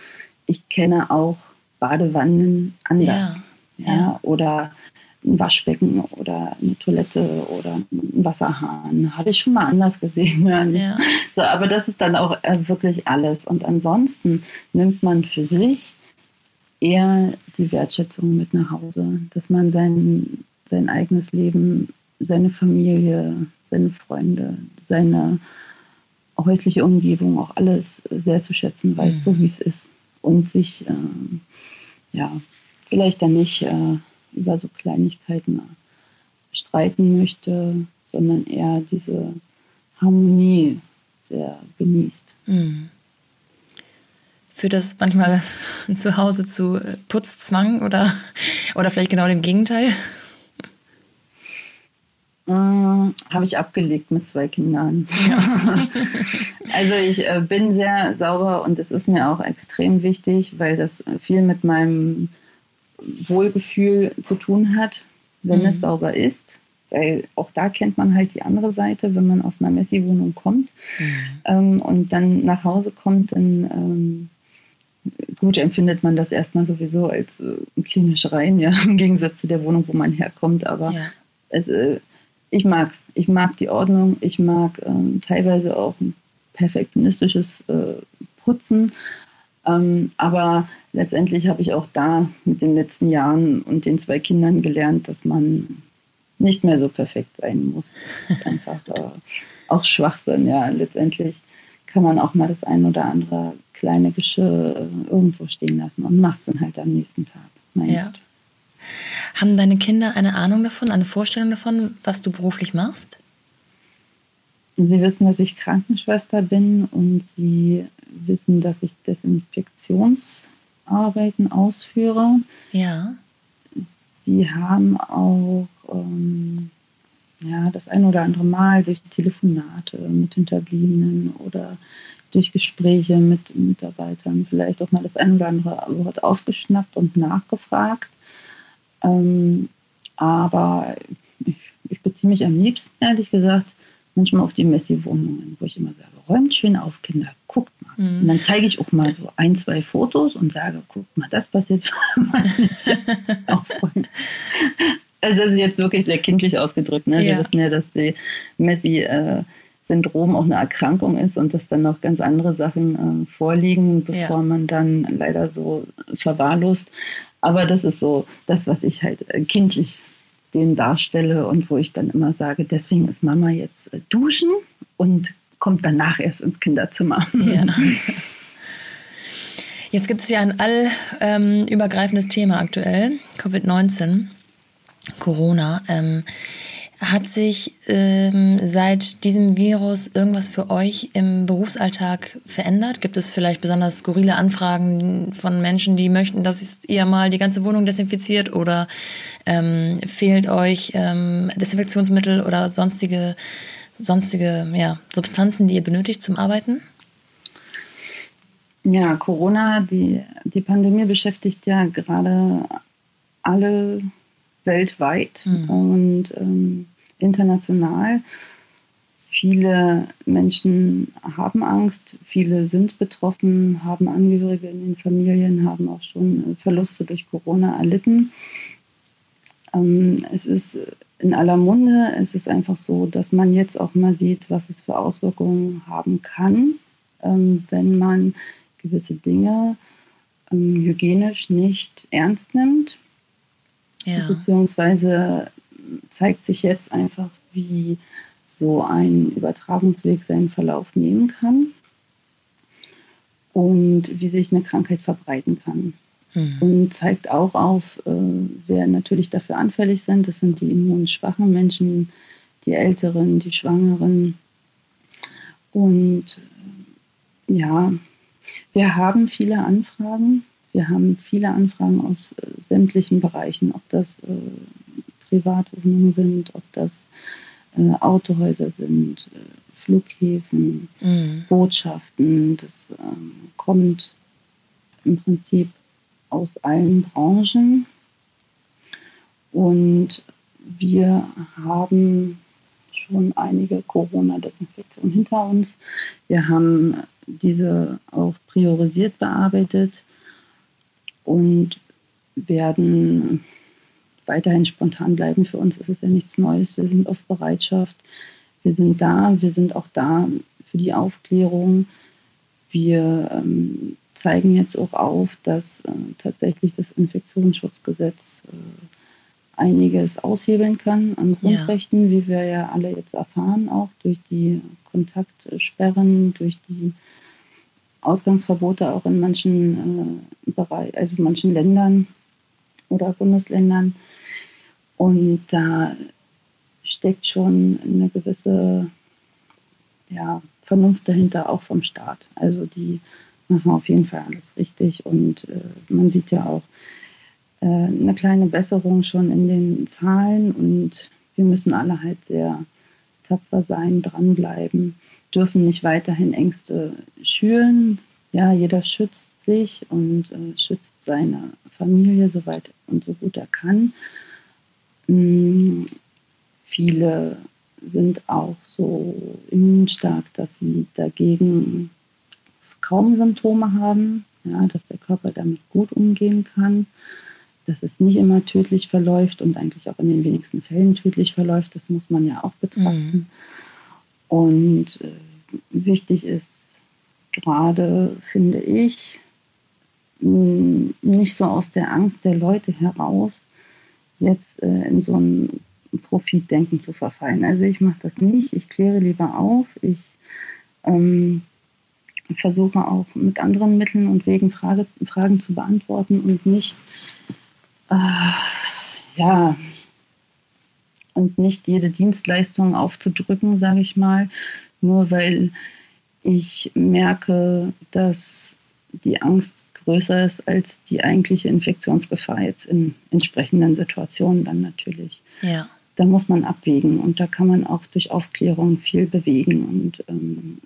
[SPEAKER 2] ich kenne auch Badewannen anders, ja, ja. oder ein Waschbecken oder eine Toilette oder ein Wasserhahn. Habe ich schon mal anders gesehen. Ja. So, aber das ist dann auch äh, wirklich alles. Und ansonsten nimmt man für sich eher die Wertschätzung mit nach Hause, dass man sein, sein eigenes Leben, seine Familie, seine Freunde, seine häusliche Umgebung, auch alles sehr zu schätzen weiß, mhm. so wie es ist. Und sich, äh, ja, vielleicht dann nicht äh, über so Kleinigkeiten streiten möchte, sondern eher diese Harmonie sehr genießt. Mhm.
[SPEAKER 1] Führt das manchmal zu Hause zu Putzzwang oder, oder vielleicht genau dem Gegenteil?
[SPEAKER 2] Äh, Habe ich abgelegt mit zwei Kindern. Ja. also ich äh, bin sehr sauber und es ist mir auch extrem wichtig, weil das viel mit meinem Wohlgefühl zu tun hat, wenn mhm. es sauber ist. Weil auch da kennt man halt die andere Seite, wenn man aus einer Messi-Wohnung kommt mhm. ähm, und dann nach Hause kommt, dann ähm, gut empfindet man das erstmal sowieso als äh, klinisch rein, ja, im Gegensatz zu der Wohnung, wo man herkommt. Aber ja. es, äh, ich mag's. Ich mag die Ordnung. Ich mag ähm, teilweise auch ein perfektionistisches äh, Putzen. Ähm, aber letztendlich habe ich auch da mit den letzten Jahren und den zwei Kindern gelernt, dass man nicht mehr so perfekt sein muss. Das ist einfach äh, auch Schwachsinn. Ja, letztendlich kann man auch mal das ein oder andere kleine Geschirr äh, irgendwo stehen lassen und macht es dann halt am nächsten Tag. Ja.
[SPEAKER 1] Haben deine Kinder eine Ahnung davon, eine Vorstellung davon, was du beruflich machst?
[SPEAKER 2] Sie wissen, dass ich Krankenschwester bin und sie wissen, dass ich Desinfektionsarbeiten ausführe.
[SPEAKER 1] Ja.
[SPEAKER 2] Sie haben auch ähm, ja, das ein oder andere Mal durch Telefonate mit Hinterbliebenen oder durch Gespräche mit Mitarbeitern vielleicht auch mal das ein oder andere Wort aufgeschnappt und nachgefragt. Ähm, aber ich, ich, beziehe mich am liebsten, ehrlich gesagt, manchmal auf die Messi-Wohnungen, wo ich immer sage, räumt schön auf, Kinder, guckt mal. Mhm. Und dann zeige ich auch mal so ein, zwei Fotos und sage, guckt mal, das passiert. Also das ist jetzt wirklich sehr kindlich ausgedrückt. Ne? Ja. Wir wissen ja, dass die Messi... Äh, Syndrom auch eine Erkrankung ist und dass dann noch ganz andere Sachen äh, vorliegen, bevor ja. man dann leider so verwahrlost. Aber das ist so das, was ich halt äh, kindlich denen darstelle und wo ich dann immer sage, deswegen ist Mama jetzt äh, duschen und kommt danach erst ins Kinderzimmer. Ja.
[SPEAKER 1] Jetzt gibt es ja ein allübergreifendes ähm, Thema aktuell, Covid-19, Corona. Ähm, hat sich ähm, seit diesem Virus irgendwas für euch im Berufsalltag verändert? Gibt es vielleicht besonders skurrile Anfragen von Menschen, die möchten, dass ihr mal die ganze Wohnung desinfiziert oder ähm, fehlt euch ähm, Desinfektionsmittel oder sonstige, sonstige ja, Substanzen, die ihr benötigt zum Arbeiten?
[SPEAKER 2] Ja, Corona, die, die Pandemie beschäftigt ja gerade alle weltweit mhm. und ähm, international. Viele Menschen haben Angst, viele sind betroffen, haben Angehörige in den Familien, haben auch schon äh, Verluste durch Corona erlitten. Ähm, es ist in aller Munde, es ist einfach so, dass man jetzt auch mal sieht, was es für Auswirkungen haben kann, ähm, wenn man gewisse Dinge ähm, hygienisch nicht ernst nimmt ja. Beziehungsweise zeigt sich jetzt einfach, wie so ein Übertragungsweg seinen Verlauf nehmen kann und wie sich eine Krankheit verbreiten kann. Mhm. Und zeigt auch auf, äh, wer natürlich dafür anfällig sind. Das sind die immunschwachen Menschen, die Älteren, die Schwangeren. Und äh, ja, wir haben viele Anfragen wir haben viele Anfragen aus äh, sämtlichen Bereichen, ob das äh, Privatwohnungen sind, ob das äh, Autohäuser sind, äh, Flughäfen, mhm. Botschaften. Das ähm, kommt im Prinzip aus allen Branchen. Und wir haben schon einige Corona-Desinfektionen hinter uns. Wir haben diese auch priorisiert bearbeitet und werden weiterhin spontan bleiben. Für uns ist es ja nichts Neues. Wir sind auf Bereitschaft. Wir sind da. Wir sind auch da für die Aufklärung. Wir ähm, zeigen jetzt auch auf, dass äh, tatsächlich das Infektionsschutzgesetz äh, einiges aushebeln kann an Grundrechten, ja. wie wir ja alle jetzt erfahren, auch durch die Kontaktsperren, durch die Ausgangsverbote auch in manchen äh, Bereich, also manchen Ländern oder Bundesländern. Und da steckt schon eine gewisse ja, Vernunft dahinter, auch vom Staat. Also die machen auf jeden Fall alles richtig. Und äh, man sieht ja auch äh, eine kleine Besserung schon in den Zahlen. Und wir müssen alle halt sehr tapfer sein, dranbleiben, dürfen nicht weiterhin Ängste schüren. Ja, jeder schützt sich und äh, schützt seine Familie soweit und so gut er kann. Mhm. Viele sind auch so immunstark, dass sie dagegen kaum Symptome haben, ja, dass der Körper damit gut umgehen kann, dass es nicht immer tödlich verläuft und eigentlich auch in den wenigsten Fällen tödlich verläuft. Das muss man ja auch betrachten. Mhm. Und äh, wichtig ist gerade, finde ich, nicht so aus der Angst der Leute heraus jetzt äh, in so ein Profitdenken zu verfallen. Also ich mache das nicht, ich kläre lieber auf, ich ähm, versuche auch mit anderen Mitteln und Wegen Frage, Fragen zu beantworten und nicht, äh, ja, und nicht jede Dienstleistung aufzudrücken, sage ich mal, nur weil ich merke, dass die Angst größer ist als die eigentliche Infektionsgefahr jetzt in entsprechenden Situationen dann natürlich. Ja. Da muss man abwägen und da kann man auch durch Aufklärung viel bewegen und ähm,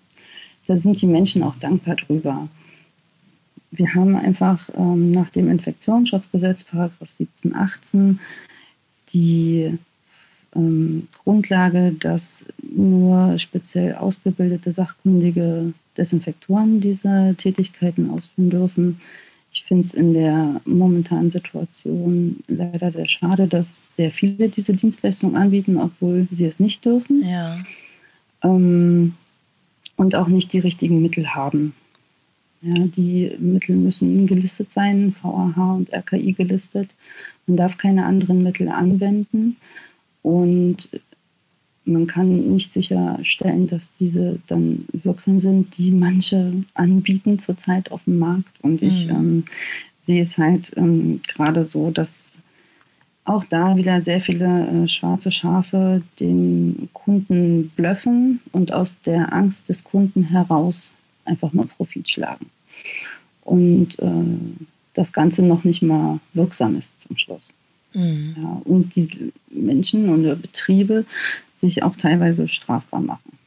[SPEAKER 2] da sind die Menschen auch dankbar drüber. Wir haben einfach ähm, nach dem Infektionsschutzgesetz, Paragraph 17, 18, die ähm, Grundlage, dass nur speziell ausgebildete sachkundige Desinfektoren diese Tätigkeiten ausführen dürfen. Ich finde es in der momentanen Situation leider sehr schade, dass sehr viele diese Dienstleistung anbieten, obwohl sie es nicht dürfen. Ja. Ähm, und auch nicht die richtigen Mittel haben. Ja, die Mittel müssen gelistet sein, VAH und RKI gelistet. Man darf keine anderen Mittel anwenden. Und man kann nicht sicherstellen, dass diese dann wirksam sind, die manche anbieten zurzeit auf dem Markt. Und ich mhm. ähm, sehe es halt ähm, gerade so, dass auch da wieder sehr viele äh, schwarze Schafe den Kunden blöffen und aus der Angst des Kunden heraus einfach nur Profit schlagen. Und äh, das Ganze noch nicht mal wirksam ist zum Schluss. Mhm. Ja, und die Menschen und Betriebe sich auch teilweise strafbar machen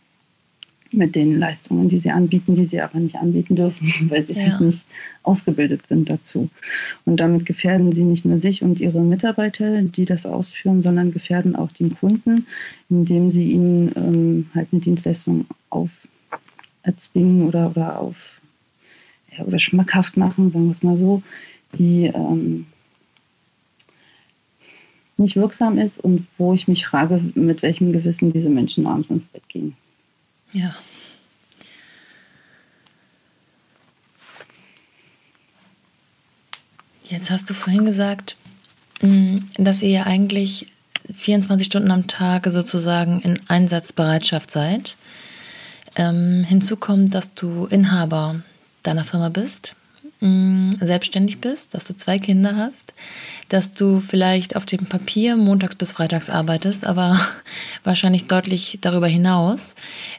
[SPEAKER 2] mit den Leistungen, die sie anbieten, die sie aber nicht anbieten dürfen, weil sie ja. halt nicht ausgebildet sind dazu. Und damit gefährden sie nicht nur sich und ihre Mitarbeiter, die das ausführen, sondern gefährden auch den Kunden, indem sie ihnen ähm, halt eine Dienstleistung auferzwingen oder, oder auf ja, oder schmackhaft machen, sagen wir es mal so, die ähm, nicht wirksam ist und wo ich mich frage, mit welchem Gewissen diese Menschen abends ins Bett gehen.
[SPEAKER 1] Ja. Jetzt hast du vorhin gesagt, mm, dass ihr ja eigentlich 24 Stunden am Tag sozusagen in Einsatzbereitschaft seid. Ähm, hinzu kommt, dass du Inhaber deiner Firma bist mh, selbstständig bist, dass du zwei Kinder hast, dass du vielleicht auf dem Papier montags bis freitags arbeitest, aber wahrscheinlich deutlich darüber hinaus.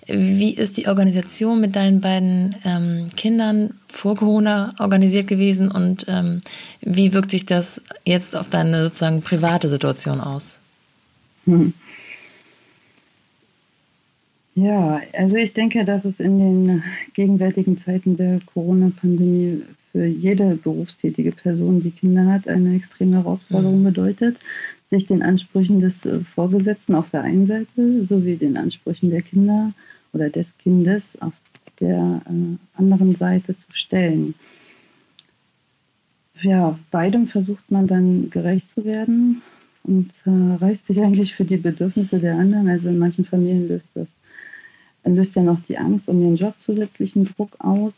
[SPEAKER 1] Wie ist die Organisation mit deinen beiden ähm, Kindern vor Corona organisiert gewesen und ähm, wie wirkt sich das jetzt auf deine sozusagen private Situation aus? Hm.
[SPEAKER 2] Ja, also ich denke, dass es in den gegenwärtigen Zeiten der Corona-Pandemie für jede berufstätige Person, die Kinder hat, eine extreme Herausforderung mhm. bedeutet, sich den Ansprüchen des äh, Vorgesetzten auf der einen Seite sowie den Ansprüchen der Kinder oder des Kindes auf der äh, anderen Seite zu stellen. Ja, beidem versucht man dann gerecht zu werden und äh, reißt sich eigentlich für die Bedürfnisse der anderen. Also in manchen Familien löst das löst ja noch die Angst um den Job zusätzlichen Druck aus.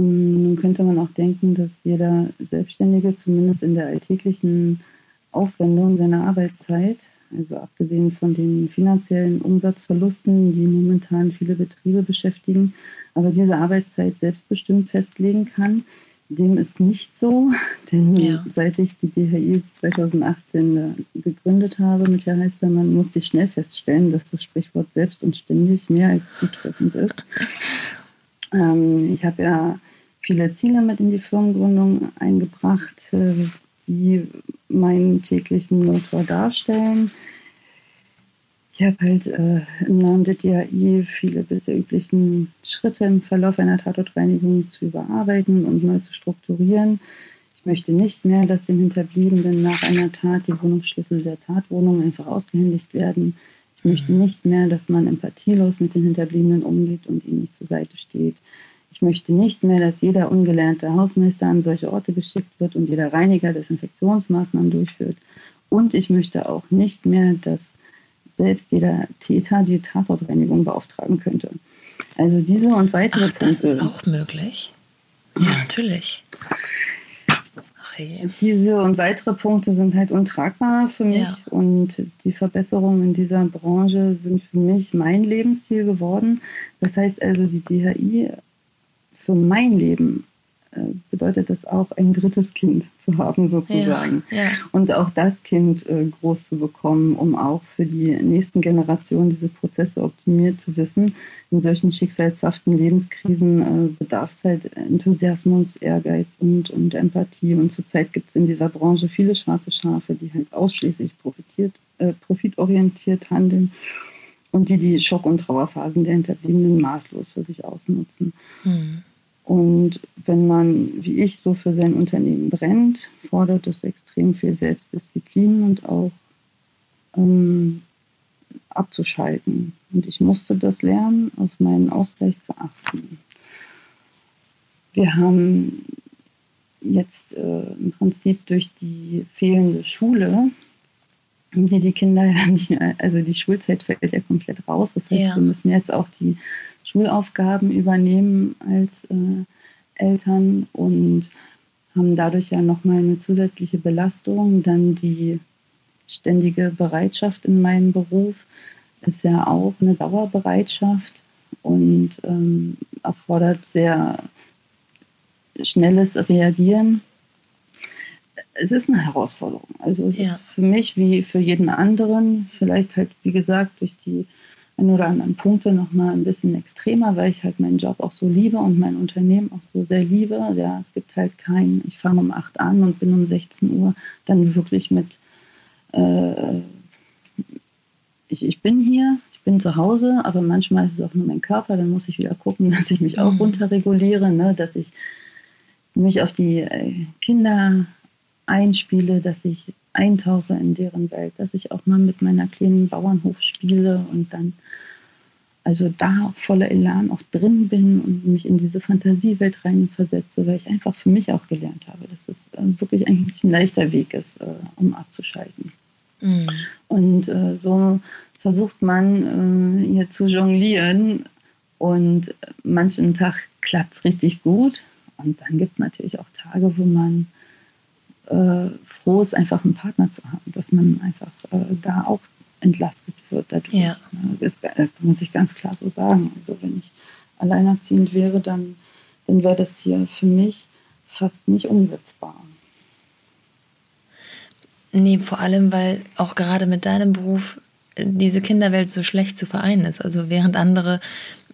[SPEAKER 2] Nun könnte man auch denken, dass jeder Selbstständige zumindest in der alltäglichen Aufwendung seiner Arbeitszeit, also abgesehen von den finanziellen Umsatzverlusten, die momentan viele Betriebe beschäftigen, aber diese Arbeitszeit selbstbestimmt festlegen kann. Dem ist nicht so, denn ja. seit ich die DHI 2018 gegründet habe mit Herr Heistermann, musste ich schnell feststellen, dass das Sprichwort selbst und ständig mehr als zutreffend ist. Ähm, ich habe ja viele Ziele mit in die Firmengründung eingebracht, äh, die meinen täglichen Motor darstellen. Ich habe halt äh, im Namen der DAI viele bisher üblichen Schritte im Verlauf einer Tatortreinigung zu überarbeiten und neu zu strukturieren. Ich möchte nicht mehr, dass den Hinterbliebenen nach einer Tat die Wohnungsschlüssel der Tatwohnung einfach ausgehändigt werden. Ich möchte mhm. nicht mehr, dass man empathielos mit den Hinterbliebenen umgeht und ihnen nicht zur Seite steht. Ich möchte nicht mehr, dass jeder ungelernte Hausmeister an solche Orte geschickt wird und jeder Reiniger Desinfektionsmaßnahmen durchführt. Und ich möchte auch nicht mehr, dass selbst jeder Täter die Tatortreinigung beauftragen könnte. Also diese und weitere
[SPEAKER 1] Ach, das Punkte. ist auch möglich. Ja, natürlich.
[SPEAKER 2] Diese und weitere Punkte sind halt untragbar für mich ja. und die Verbesserungen in dieser Branche sind für mich mein Lebensziel geworden. Das heißt also, die DHI für mein Leben äh, bedeutet das auch, ein drittes Kind zu haben, sozusagen. Ja, ja. Und auch das Kind äh, groß zu bekommen, um auch für die nächsten Generationen diese Prozesse optimiert zu wissen. In solchen schicksalshaften Lebenskrisen äh, bedarf es halt Enthusiasmus, Ehrgeiz und, und Empathie. Und zurzeit gibt es in dieser Branche viele schwarze Schafe, die halt ausschließlich profitiert, profitorientiert handeln und die die Schock- und Trauerphasen der Hinterbliebenen maßlos für sich ausnutzen. Mhm. Und wenn man, wie ich, so für sein Unternehmen brennt, fordert es extrem viel Selbstdisziplin und auch ähm, abzuschalten. Und ich musste das lernen, auf meinen Ausgleich zu achten. Wir haben jetzt äh, im Prinzip durch die fehlende Schule, die die Kinder ja nicht mehr, also die Schulzeit fällt ja komplett raus. Das heißt, ja. wir müssen jetzt auch die Schulaufgaben übernehmen als äh, Eltern und haben dadurch ja nochmal eine zusätzliche Belastung. Dann die ständige Bereitschaft in meinem Beruf ist ja auch eine Dauerbereitschaft und ähm, erfordert sehr schnelles Reagieren. Es ist eine Herausforderung. Also es ja. ist für mich wie für jeden anderen, vielleicht halt, wie gesagt, durch die ein oder anderen Punkte noch mal ein bisschen extremer, weil ich halt meinen Job auch so liebe und mein Unternehmen auch so sehr liebe. Ja, es gibt halt kein, ich fange um 8 an und bin um 16 Uhr dann wirklich mit, äh, ich, ich bin hier, ich bin zu Hause, aber manchmal ist es auch nur mein Körper, dann muss ich wieder gucken, dass ich mich auch mhm. runterreguliere, ne, dass ich mich auf die äh, Kinder einspiele, dass ich eintauche in deren Welt, dass ich auch mal mit meiner kleinen Bauernhof spiele und dann also da voller Elan auch drin bin und mich in diese Fantasiewelt rein versetze, weil ich einfach für mich auch gelernt habe, dass es äh, wirklich eigentlich ein leichter Weg ist, äh, um abzuschalten. Mhm. Und äh, so versucht man hier zu jonglieren und manchen Tag klappt es richtig gut und dann gibt es natürlich auch Tage, wo man äh, froh ist, einfach einen Partner zu haben, dass man einfach äh, da auch entlastet wird dadurch. Ja. Ne? Das, äh, muss ich ganz klar so sagen. Also wenn ich alleinerziehend wäre, dann, dann wäre das hier für mich fast nicht umsetzbar.
[SPEAKER 1] Nee, vor allem, weil auch gerade mit deinem Beruf diese Kinderwelt so schlecht zu vereinen ist. Also während andere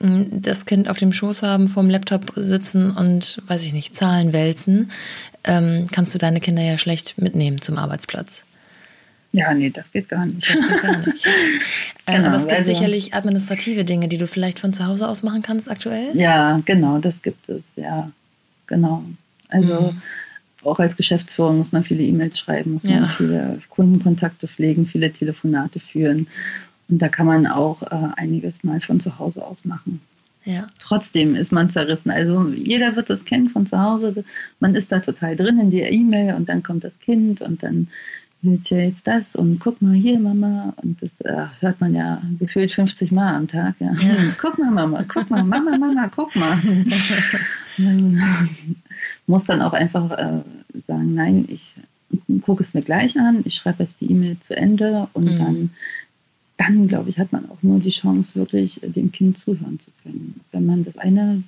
[SPEAKER 1] hm, das Kind auf dem Schoß haben, vorm Laptop sitzen und, weiß ich nicht, Zahlen wälzen, ähm, kannst du deine Kinder ja schlecht mitnehmen zum Arbeitsplatz.
[SPEAKER 2] Ja, nee, das geht gar nicht.
[SPEAKER 1] Das geht gar nicht. ähm, genau, aber es gibt also, sicherlich administrative Dinge, die du vielleicht von zu Hause aus machen kannst aktuell?
[SPEAKER 2] Ja, genau, das gibt es, ja. Genau. Also mhm. Auch als Geschäftsführer muss man viele E-Mails schreiben, muss ja. man viele Kundenkontakte pflegen, viele Telefonate führen. Und da kann man auch äh, einiges mal von zu Hause aus machen. Ja. Trotzdem ist man zerrissen. Also jeder wird das kennen von zu Hause. Man ist da total drin in der E-Mail und dann kommt das Kind und dann willst ja jetzt das und guck mal hier, Mama. Und das äh, hört man ja gefühlt 50 Mal am Tag. Ja. ja. Guck mal, Mama, guck mal, Mama, Mama, guck mal. muss dann auch einfach äh, sagen, nein, ich gucke es mir gleich an, ich schreibe jetzt die E-Mail zu Ende und mhm. dann dann, glaube ich, hat man auch nur die Chance, wirklich dem Kind zuhören zu können. Wenn man das eine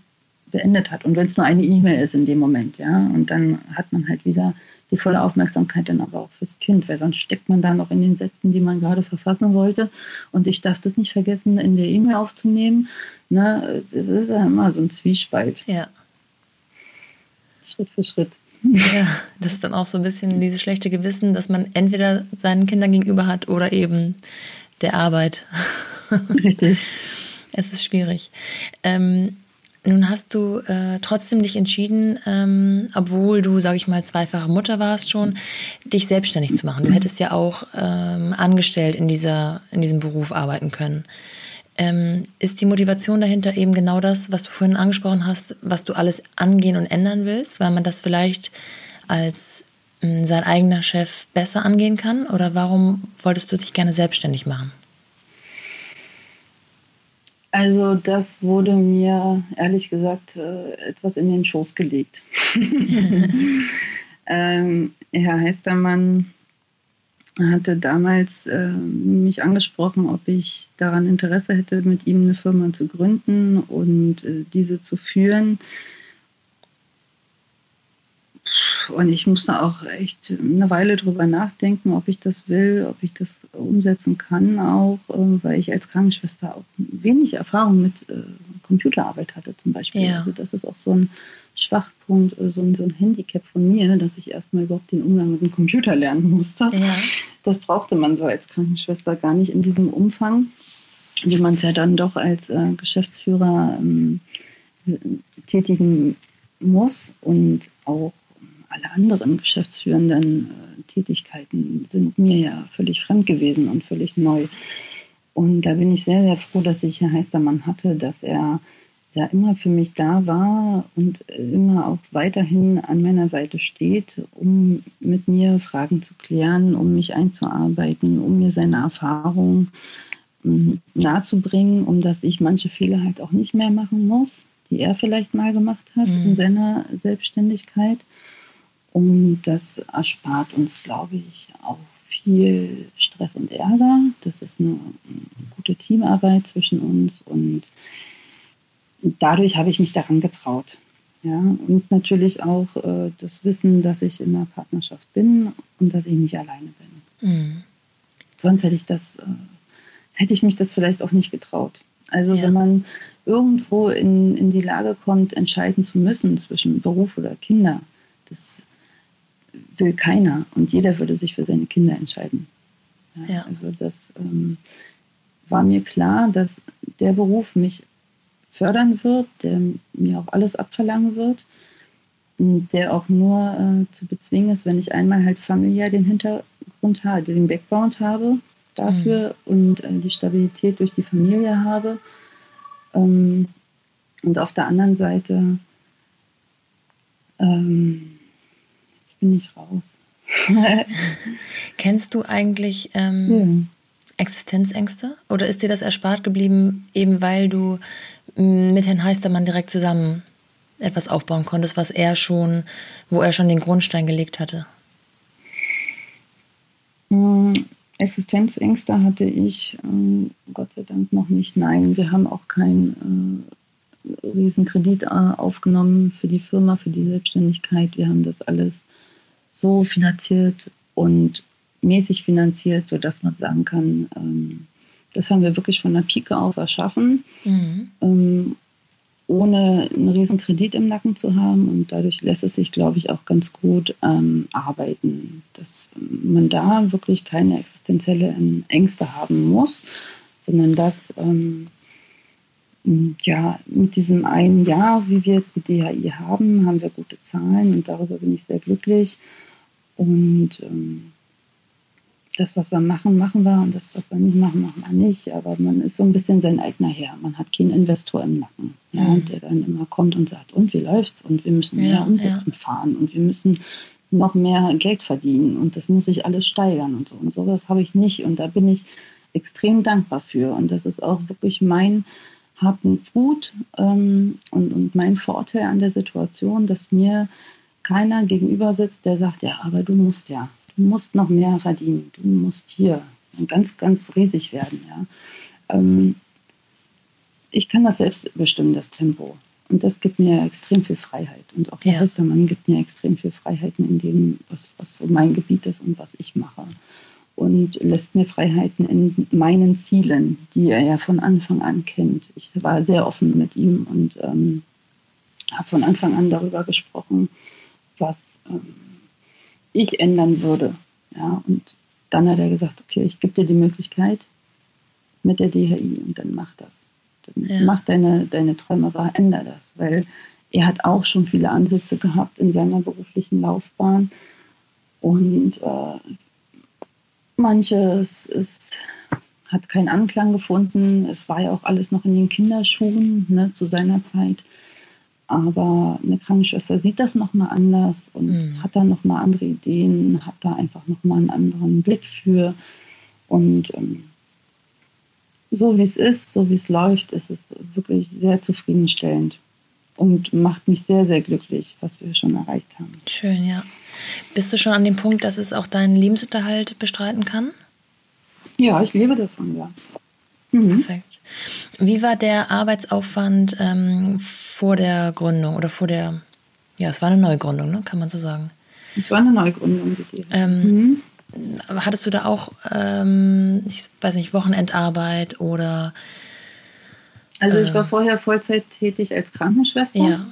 [SPEAKER 2] beendet hat und wenn es nur eine E-Mail ist in dem Moment, ja, und dann hat man halt wieder die volle Aufmerksamkeit dann aber auch fürs Kind, weil sonst steckt man da noch in den Sätzen, die man gerade verfassen wollte. Und ich darf das nicht vergessen, in der E-Mail aufzunehmen. Ne, das ist ja immer so ein Zwiespalt. Ja. Schritt für Schritt.
[SPEAKER 1] Ja, das ist dann auch so ein bisschen dieses schlechte Gewissen, dass man entweder seinen Kindern gegenüber hat oder eben der Arbeit. Richtig. es ist schwierig. Ähm, nun hast du äh, trotzdem dich entschieden, ähm, obwohl du, sage ich mal, zweifache Mutter warst schon, dich selbstständig zu machen. Du hättest ja auch ähm, angestellt in, dieser, in diesem Beruf arbeiten können. Ähm, ist die Motivation dahinter eben genau das, was du vorhin angesprochen hast, was du alles angehen und ändern willst, weil man das vielleicht als sein eigener Chef besser angehen kann? Oder warum wolltest du dich gerne selbstständig machen?
[SPEAKER 2] Also das wurde mir ehrlich gesagt äh, etwas in den Schoß gelegt. ähm, Herr Heistermann hatte damals äh, mich angesprochen, ob ich daran Interesse hätte, mit ihm eine Firma zu gründen und äh, diese zu führen. Und ich musste auch echt eine Weile drüber nachdenken, ob ich das will, ob ich das umsetzen kann, auch ähm, weil ich als Krankenschwester auch wenig Erfahrung mit äh, Computerarbeit hatte, zum Beispiel. Ja. Also das ist auch so ein Schwachpunkt, äh, so ein, so ein Handicap von mir, dass ich erstmal überhaupt den Umgang mit dem Computer lernen musste. Ja. Das brauchte man so als Krankenschwester gar nicht in diesem Umfang, wie man es ja dann doch als äh, Geschäftsführer ähm, tätigen muss und auch alle anderen geschäftsführenden äh, Tätigkeiten sind mir ja völlig fremd gewesen und völlig neu. Und da bin ich sehr, sehr froh, dass ich Herr Heistermann hatte, dass er da immer für mich da war und immer auch weiterhin an meiner Seite steht, um mit mir Fragen zu klären, um mich einzuarbeiten, um mir seine Erfahrungen hm, nahezubringen, um dass ich manche Fehler halt auch nicht mehr machen muss, die er vielleicht mal gemacht hat mhm. in seiner Selbstständigkeit. Und das erspart uns, glaube ich, auch viel Stress und Ärger. Das ist eine, gute Teamarbeit zwischen uns und dadurch habe ich mich daran getraut. Ja, und natürlich auch äh, das Wissen, dass ich in einer Partnerschaft bin und dass ich nicht alleine bin. Mhm. Sonst hätte ich das, äh, hätte ich mich das vielleicht auch nicht getraut. Also ja. wenn man irgendwo in, in die Lage kommt, entscheiden zu müssen zwischen Beruf oder Kinder, das will keiner und jeder würde sich für seine Kinder entscheiden. Ja, ja. Also das ähm, war mir klar, dass der Beruf mich fördern wird, der mir auch alles abverlangen wird, der auch nur äh, zu bezwingen ist, wenn ich einmal halt familiär den Hintergrund habe, den Background habe dafür mhm. und äh, die Stabilität durch die Familie habe. Ähm, und auf der anderen Seite ähm, bin ich raus.
[SPEAKER 1] Kennst du eigentlich ähm, ja. Existenzängste? Oder ist dir das erspart geblieben, eben weil du mm, mit Herrn Heistermann direkt zusammen etwas aufbauen konntest, was er schon, wo er schon den Grundstein gelegt hatte?
[SPEAKER 2] Mm, Existenzängste hatte ich ähm, Gott sei Dank noch nicht. Nein, wir haben auch keinen äh, Riesenkredit äh, aufgenommen für die Firma, für die Selbstständigkeit. Wir haben das alles so finanziert und mäßig finanziert, sodass man sagen kann, ähm, das haben wir wirklich von der Pike auf erschaffen, mhm. ähm, ohne einen riesen Kredit im Nacken zu haben. Und dadurch lässt es sich, glaube ich, auch ganz gut ähm, arbeiten, dass man da wirklich keine existenzielle Ängste haben muss, sondern dass ähm, ja, mit diesem einen Jahr, wie wir jetzt die DHI haben, haben wir gute Zahlen und darüber bin ich sehr glücklich. Und ähm, das, was wir machen, machen wir und das, was wir nicht machen, machen wir nicht. Aber man ist so ein bisschen sein eigener Herr. Man hat keinen Investor im Nacken, ja, mhm. der dann immer kommt und sagt, und wie läuft's? Und wir müssen mehr ja, umsetzen ja. fahren und wir müssen noch mehr Geld verdienen und das muss sich alles steigern und so. Und sowas habe ich nicht und da bin ich extrem dankbar für. Und das ist auch wirklich mein Hab und Gut ähm, und, und mein Vorteil an der Situation, dass mir keiner gegenüber sitzt, der sagt, ja, aber du musst ja, du musst noch mehr verdienen, du musst hier ganz, ganz riesig werden. Ja. Ähm, ich kann das selbst bestimmen, das Tempo. Und das gibt mir extrem viel Freiheit. Und auch der ja. Westermann gibt mir extrem viel Freiheiten in dem, was, was so mein Gebiet ist und was ich mache und lässt mir Freiheiten in meinen Zielen, die er ja von Anfang an kennt. Ich war sehr offen mit ihm und ähm, habe von Anfang an darüber gesprochen, was ähm, ich ändern würde. Ja, und dann hat er gesagt, okay, ich gebe dir die Möglichkeit mit der DHI und dann mach das. Dann ja. mach deine, deine Träume wahr, änder das, weil er hat auch schon viele Ansätze gehabt in seiner beruflichen Laufbahn und äh, Manches ist, hat keinen Anklang gefunden. Es war ja auch alles noch in den Kinderschuhen ne, zu seiner Zeit. Aber eine Krankenschwester sieht das nochmal anders und mhm. hat da nochmal andere Ideen, hat da einfach nochmal einen anderen Blick für. Und ähm, so wie es ist, so wie es läuft, ist es wirklich sehr zufriedenstellend und macht mich sehr, sehr glücklich, was wir schon erreicht haben.
[SPEAKER 1] Schön, ja. Bist du schon an dem Punkt, dass es auch deinen Lebensunterhalt bestreiten kann?
[SPEAKER 2] Ja, ich lebe davon, ja.
[SPEAKER 1] Mhm. Perfekt. Wie war der Arbeitsaufwand ähm, vor der Gründung oder vor der, ja, es war eine Neugründung, ne? kann man so sagen?
[SPEAKER 2] Es war eine Neugründung, die
[SPEAKER 1] ähm, mhm. Hattest du da auch, ähm, ich weiß nicht, Wochenendarbeit oder
[SPEAKER 2] also ich war ähm. vorher Vollzeit tätig als Krankenschwester. Ja.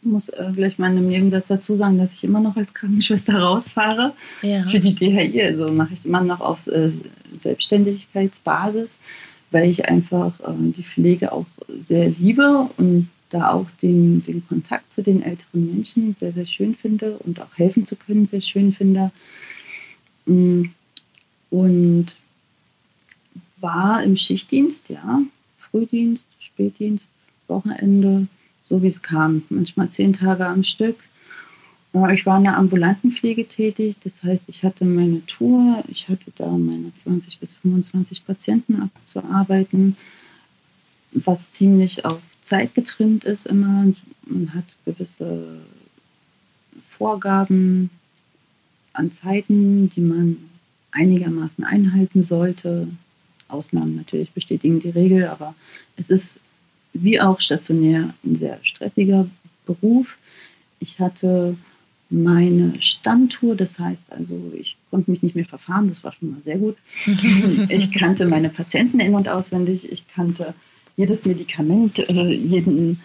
[SPEAKER 2] Ich muss äh, gleich mal in einem Nebensatz dazu sagen, dass ich immer noch als Krankenschwester rausfahre ja. für die DHI. Also mache ich immer noch auf äh, Selbstständigkeitsbasis, weil ich einfach äh, die Pflege auch sehr liebe und da auch den, den Kontakt zu den älteren Menschen sehr, sehr schön finde und auch helfen zu können sehr schön finde. Mm. Und war im Schichtdienst, ja, Frühdienst, Spätdienst, Wochenende, so wie es kam. Manchmal zehn Tage am Stück. Ich war in der ambulanten Pflege tätig, das heißt, ich hatte meine Tour, ich hatte da meine 20 bis 25 Patienten abzuarbeiten, was ziemlich auf Zeit getrimmt ist immer. Man hat gewisse Vorgaben an Zeiten, die man einigermaßen einhalten sollte. Ausnahmen natürlich bestätigen die Regel, aber es ist wie auch stationär ein sehr stressiger Beruf. Ich hatte meine Stammtour, das heißt also, ich konnte mich nicht mehr verfahren, das war schon mal sehr gut. ich kannte meine Patienten in- und auswendig, ich kannte jedes Medikament, äh, jeden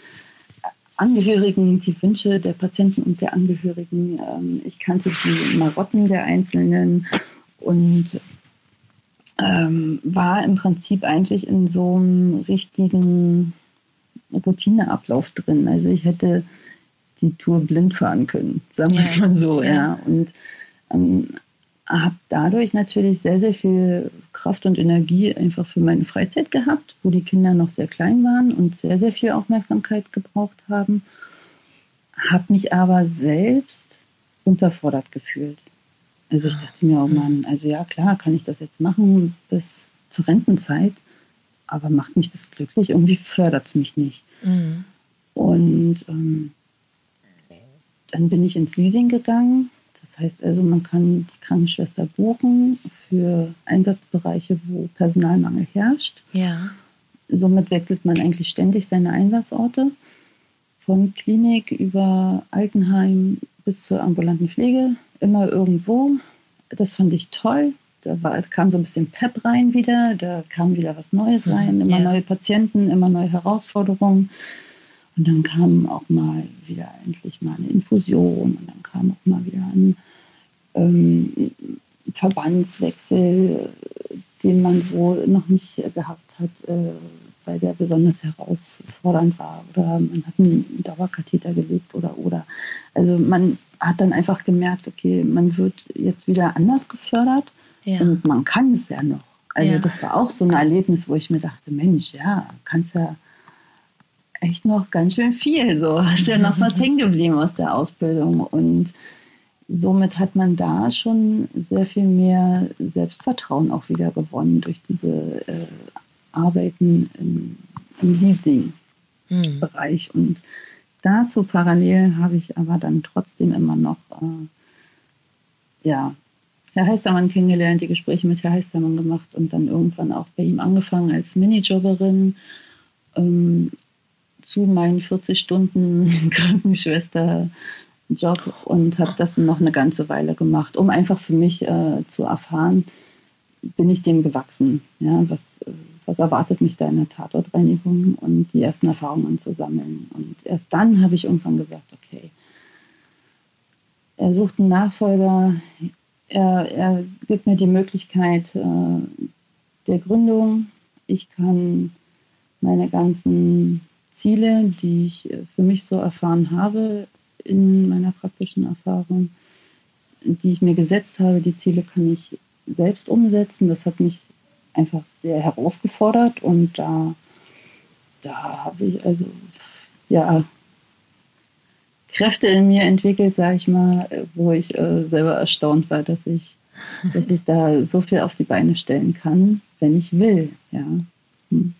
[SPEAKER 2] Angehörigen, die Wünsche der Patienten und der Angehörigen. Ähm, ich kannte die Marotten der Einzelnen und ähm, war im Prinzip eigentlich in so einem richtigen Routineablauf drin. Also ich hätte die Tour blind fahren können, sagen wir es mal so, ja. ja. Und ähm, habe dadurch natürlich sehr, sehr viel Kraft und Energie einfach für meine Freizeit gehabt, wo die Kinder noch sehr klein waren und sehr, sehr viel Aufmerksamkeit gebraucht haben. Habe mich aber selbst unterfordert gefühlt. Also ich dachte mir, oh Mann, also ja klar, kann ich das jetzt machen bis zur Rentenzeit, aber macht mich das glücklich? Irgendwie fördert es mich nicht. Mhm. Und ähm, dann bin ich ins Leasing gegangen. Das heißt also, man kann die Krankenschwester buchen für Einsatzbereiche, wo Personalmangel herrscht.
[SPEAKER 1] Ja.
[SPEAKER 2] Somit wechselt man eigentlich ständig seine Einsatzorte. Von Klinik über Altenheim bis zur ambulanten Pflege immer irgendwo. Das fand ich toll. Da war, kam so ein bisschen Pep rein wieder, da kam wieder was Neues mhm, rein, immer ja. neue Patienten, immer neue Herausforderungen. Und dann kam auch mal wieder endlich mal eine Infusion und dann kam auch mal wieder ein ähm, Verbandswechsel, den man so noch nicht gehabt hat. Äh, weil der besonders herausfordernd war oder man hat einen Dauerkatheter gelegt oder oder. Also man hat dann einfach gemerkt, okay, man wird jetzt wieder anders gefördert ja. und man kann es ja noch. Also ja. das war auch so ein Erlebnis, wo ich mir dachte, Mensch, ja, kannst ja echt noch ganz schön viel. So ist ja noch was hängen geblieben aus der Ausbildung und somit hat man da schon sehr viel mehr Selbstvertrauen auch wieder gewonnen durch diese äh, Arbeiten im, im Leasing-Bereich. Hm. Und dazu parallel habe ich aber dann trotzdem immer noch, äh, ja, Herr Heistermann kennengelernt, die Gespräche mit Herr Heistermann gemacht und dann irgendwann auch bei ihm angefangen als Minijobberin. Ähm, zu meinen 40 Stunden Krankenschwester Job und habe das noch eine ganze Weile gemacht, um einfach für mich äh, zu erfahren, bin ich dem gewachsen. Ja, was, was erwartet mich da in der Tatortreinigung und die ersten Erfahrungen zu sammeln. Und erst dann habe ich irgendwann gesagt, okay, er sucht einen Nachfolger, er, er gibt mir die Möglichkeit äh, der Gründung. Ich kann meine ganzen Ziele, die ich für mich so erfahren habe, in meiner praktischen Erfahrung, die ich mir gesetzt habe. Die Ziele kann ich selbst umsetzen. Das hat mich einfach sehr herausgefordert und da, da habe ich also ja Kräfte in mir entwickelt, sage ich mal, wo ich äh, selber erstaunt war, dass ich, dass ich da so viel auf die Beine stellen kann, wenn ich will. Ja. Hm.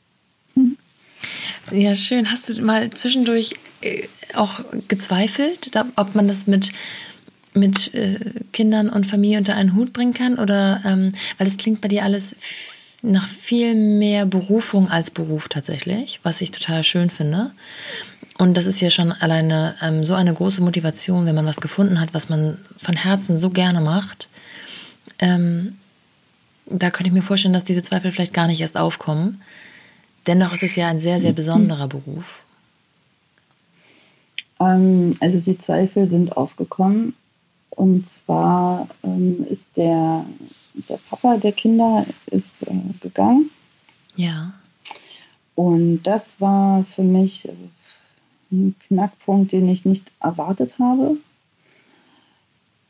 [SPEAKER 1] Ja, schön. Hast du mal zwischendurch äh, auch gezweifelt, ob man das mit, mit äh, Kindern und Familie unter einen Hut bringen kann? Oder ähm, weil es klingt bei dir alles nach viel mehr Berufung als Beruf tatsächlich, was ich total schön finde. Und das ist ja schon alleine ähm, so eine große Motivation, wenn man was gefunden hat, was man von Herzen so gerne macht. Ähm, da könnte ich mir vorstellen, dass diese Zweifel vielleicht gar nicht erst aufkommen. Dennoch ist es ja ein sehr, sehr besonderer Beruf.
[SPEAKER 2] Ähm, also die Zweifel sind aufgekommen. Und zwar ähm, ist der, der Papa der Kinder ist äh, gegangen.
[SPEAKER 1] Ja.
[SPEAKER 2] Und das war für mich ein Knackpunkt, den ich nicht erwartet habe,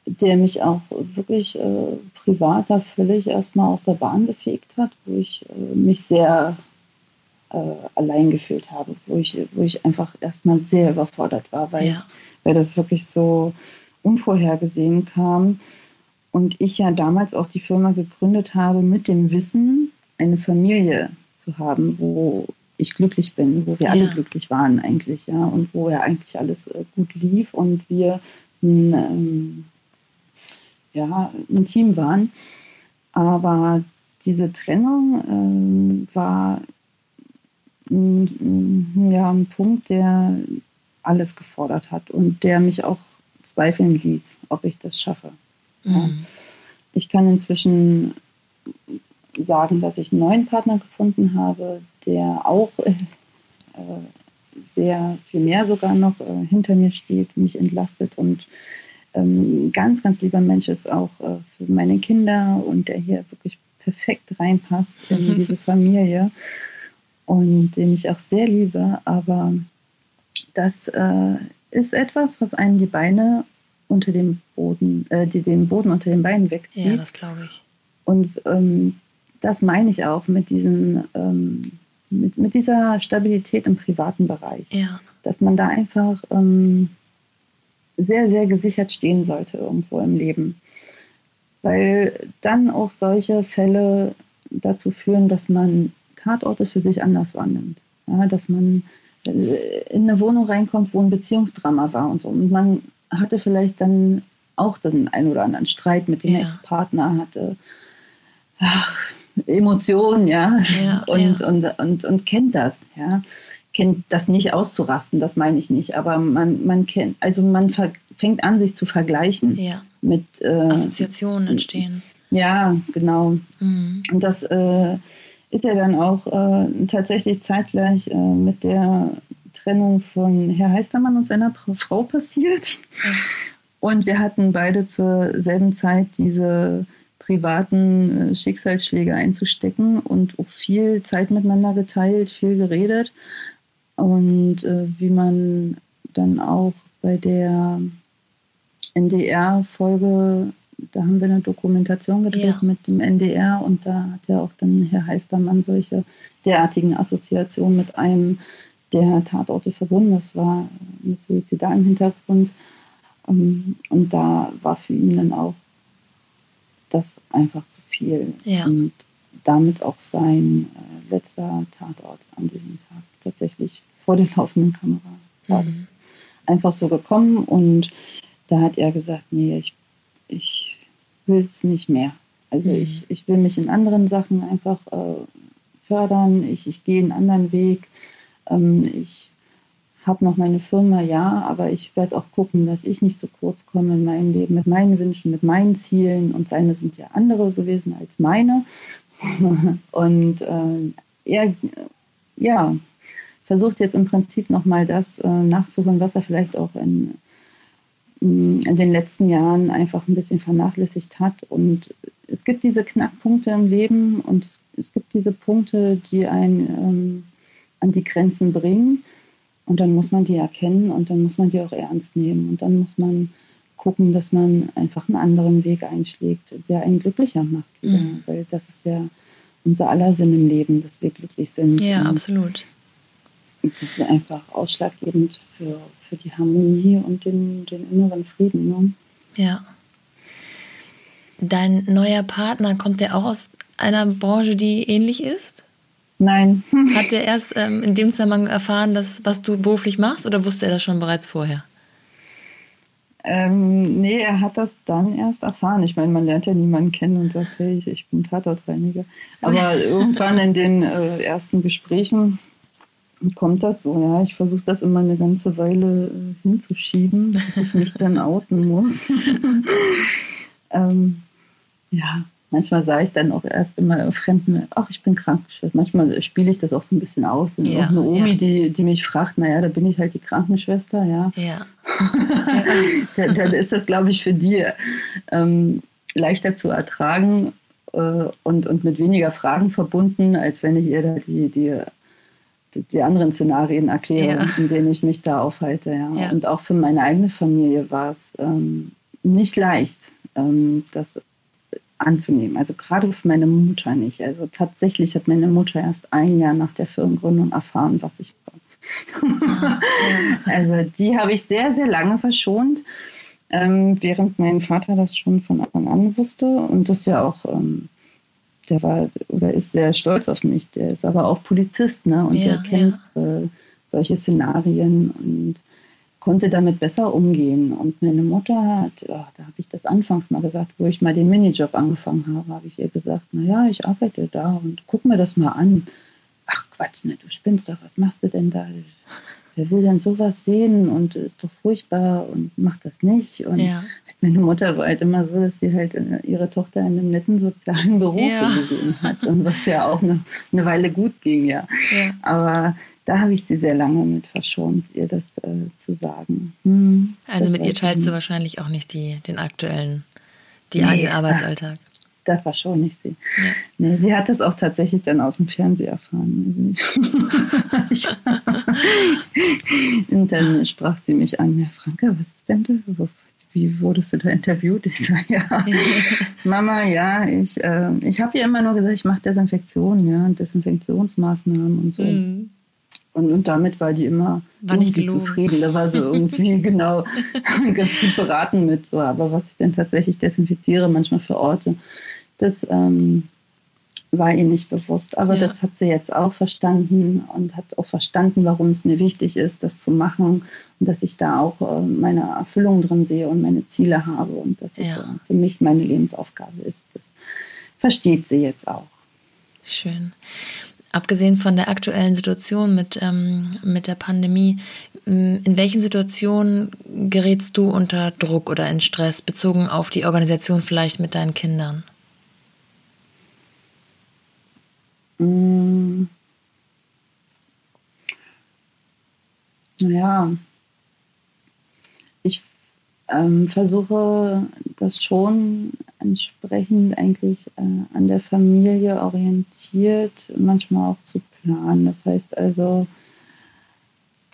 [SPEAKER 2] der mich auch wirklich äh, privat völlig erstmal aus der Bahn gefegt hat, wo ich äh, mich sehr äh, allein gefühlt habe, wo ich, wo ich einfach erstmal sehr überfordert war, weil, ja. weil das wirklich so unvorhergesehen kam. Und ich ja damals auch die Firma gegründet habe mit dem Wissen, eine Familie zu haben, wo ich glücklich bin, wo wir ja. alle glücklich waren eigentlich, ja, und wo ja eigentlich alles äh, gut lief und wir ein, ähm, ja, ein Team waren. Aber diese Trennung ähm, war ein, ja, ein Punkt, der alles gefordert hat und der mich auch zweifeln ließ, ob ich das schaffe. Mhm. Ja. Ich kann inzwischen sagen, dass ich einen neuen Partner gefunden habe, der auch äh, sehr viel mehr sogar noch äh, hinter mir steht, mich entlastet und ähm, ganz, ganz lieber Mensch ist auch äh, für meine Kinder und der hier wirklich perfekt reinpasst in diese Familie und den ich auch sehr liebe. Aber das äh, ist etwas, was einen die Beine unter dem Boden, äh, die den Boden unter den Beinen wegzieht.
[SPEAKER 1] Ja, das glaube ich.
[SPEAKER 2] Und ähm, das meine ich auch mit, diesen, ähm, mit, mit dieser Stabilität im privaten Bereich.
[SPEAKER 1] Ja.
[SPEAKER 2] Dass man da einfach ähm, sehr, sehr gesichert stehen sollte irgendwo im Leben. Weil dann auch solche Fälle dazu führen, dass man Tatorte für sich anders wahrnimmt. Ja, dass man äh, in eine Wohnung reinkommt, wo ein Beziehungsdrama war und so. Und man hatte vielleicht dann auch den einen oder anderen Streit mit dem ja. Ex-Partner, hatte ach, Emotionen, ja, ja, und, ja. Und, und, und kennt das, ja. Kennt das nicht auszurasten, das meine ich nicht, aber man, man kennt, also man fängt an, sich zu vergleichen
[SPEAKER 1] ja.
[SPEAKER 2] mit
[SPEAKER 1] äh, Assoziationen entstehen.
[SPEAKER 2] Ja, genau. Mhm. Und das äh, ist ja dann auch äh, tatsächlich zeitgleich äh, mit der Trennung von Herr Heistermann und seiner Frau passiert. Und wir hatten beide zur selben Zeit diese privaten äh, Schicksalsschläge einzustecken und auch viel Zeit miteinander geteilt, viel geredet. Und äh, wie man dann auch bei der NDR-Folge, da haben wir eine Dokumentation gedreht ja. mit dem NDR und da hat ja auch dann Herr Heistermann solche derartigen Assoziationen mit einem der Tatorte verbunden. Das war mit suizidalem Hintergrund. Ähm, und da war für ihn dann auch das einfach zu viel. Ja. Und damit auch sein äh, letzter Tatort an diesem Tag tatsächlich vor der laufenden Kamera war mhm. einfach so gekommen und da hat er gesagt, nee, ich, ich will es nicht mehr. Also mhm. ich, ich will mich in anderen Sachen einfach äh, fördern, ich, ich gehe einen anderen Weg, ähm, ich habe noch meine Firma, ja, aber ich werde auch gucken, dass ich nicht zu kurz komme in meinem Leben mit meinen Wünschen, mit meinen Zielen. Und seine sind ja andere gewesen als meine. und äh, er, ja, versucht jetzt im Prinzip nochmal das äh, nachzuholen, was er vielleicht auch in, mm, in den letzten Jahren einfach ein bisschen vernachlässigt hat. Und es gibt diese Knackpunkte im Leben und es gibt diese Punkte, die einen ähm, an die Grenzen bringen. Und dann muss man die erkennen und dann muss man die auch ernst nehmen. Und dann muss man gucken, dass man einfach einen anderen Weg einschlägt, der einen glücklicher macht. Mhm. Weil das ist ja unser aller Sinn im Leben, dass wir glücklich sind.
[SPEAKER 1] Ja, und absolut.
[SPEAKER 2] Das ist einfach ausschlaggebend für, für die Harmonie und den, den inneren Frieden. Ne?
[SPEAKER 1] Ja. Dein neuer Partner, kommt der auch aus einer Branche, die ähnlich ist?
[SPEAKER 2] Nein.
[SPEAKER 1] Hat er erst ähm, in dem Zusammenhang erfahren, dass, was du beruflich machst oder wusste er das schon bereits vorher?
[SPEAKER 2] Ähm, nee, er hat das dann erst erfahren. Ich meine, man lernt ja niemanden kennen und sagt, hey, ich, ich bin Tatortreiniger. Aber irgendwann in den äh, ersten Gesprächen kommt das so, ja. Ich versuche das immer eine ganze Weile äh, hinzuschieben, dass ich mich dann outen muss. ähm, ja, Manchmal sage ich dann auch erst immer Fremden, ach, ich bin Krankenschwester. Manchmal spiele ich das auch so ein bisschen aus. Und ja, auch eine Omi, ja. die, die mich fragt, naja, da bin ich halt die Krankenschwester, ja.
[SPEAKER 1] ja.
[SPEAKER 2] dann, dann, ist das, glaube ich, für die ähm, leichter zu ertragen äh, und, und mit weniger Fragen verbunden, als wenn ich ihr da die, die, die anderen Szenarien erkläre, in denen ich mich da aufhalte. Ja. Und auch für meine eigene Familie war es ähm, nicht leicht. Ähm, das anzunehmen. Also gerade für meine Mutter nicht. Also tatsächlich hat meine Mutter erst ein Jahr nach der Firmengründung erfahren, was ich war. also die habe ich sehr, sehr lange verschont, ähm, während mein Vater das schon von Anfang an wusste und das ja auch, ähm, der war oder ist sehr stolz auf mich. Der ist aber auch Polizist, ne? Und ja, der kennt ja. äh, solche Szenarien und konnte damit besser umgehen. Und meine Mutter hat, oh, da habe ich das anfangs mal gesagt, wo ich mal den Minijob angefangen habe, habe ich ihr gesagt, naja, ich arbeite da und guck mir das mal an. Ach Quatsch, ne, du spinnst doch, was machst du denn da? Wer will denn sowas sehen und ist doch furchtbar und macht das nicht. Und ja. meine Mutter war halt immer so, dass sie halt äh, ihre Tochter in einem netten sozialen Beruf ja. gesehen hat und was ja auch eine, eine Weile gut ging, ja. ja. Aber da habe ich sie sehr lange mit verschont, ihr das äh, zu sagen. Hm,
[SPEAKER 1] also mit ihr teilst du wahrscheinlich auch nicht die, den aktuellen, die, nee, den Arbeitsalltag.
[SPEAKER 2] Da verschone ich sie. Ja. Nee, sie hat das auch tatsächlich dann aus dem Fernsehen erfahren. Und dann sprach sie mich an, ja Franke, was ist denn da? Wie wurdest du da interviewt? Ich sage, ja, Mama, ja, ich, äh, ich habe ihr immer nur gesagt, ich mache Desinfektion, ja, Desinfektionsmaßnahmen und so. Mhm. Und, und damit war die immer
[SPEAKER 1] war nicht
[SPEAKER 2] zufrieden. Da war so irgendwie genau ganz gut beraten mit so. Aber was ich denn tatsächlich desinfiziere, manchmal für Orte, das ähm, war ihr nicht bewusst. Aber ja. das hat sie jetzt auch verstanden und hat auch verstanden, warum es mir wichtig ist, das zu machen und dass ich da auch äh, meine Erfüllung drin sehe und meine Ziele habe und dass ja. es äh, für mich meine Lebensaufgabe ist. Das versteht sie jetzt auch.
[SPEAKER 1] Schön abgesehen von der aktuellen Situation mit, ähm, mit der Pandemie, in welchen Situationen gerätst du unter Druck oder in Stress, bezogen auf die Organisation vielleicht mit deinen Kindern?
[SPEAKER 2] Mmh. Ähm, versuche das schon entsprechend eigentlich äh, an der Familie orientiert, manchmal auch zu planen. Das heißt also,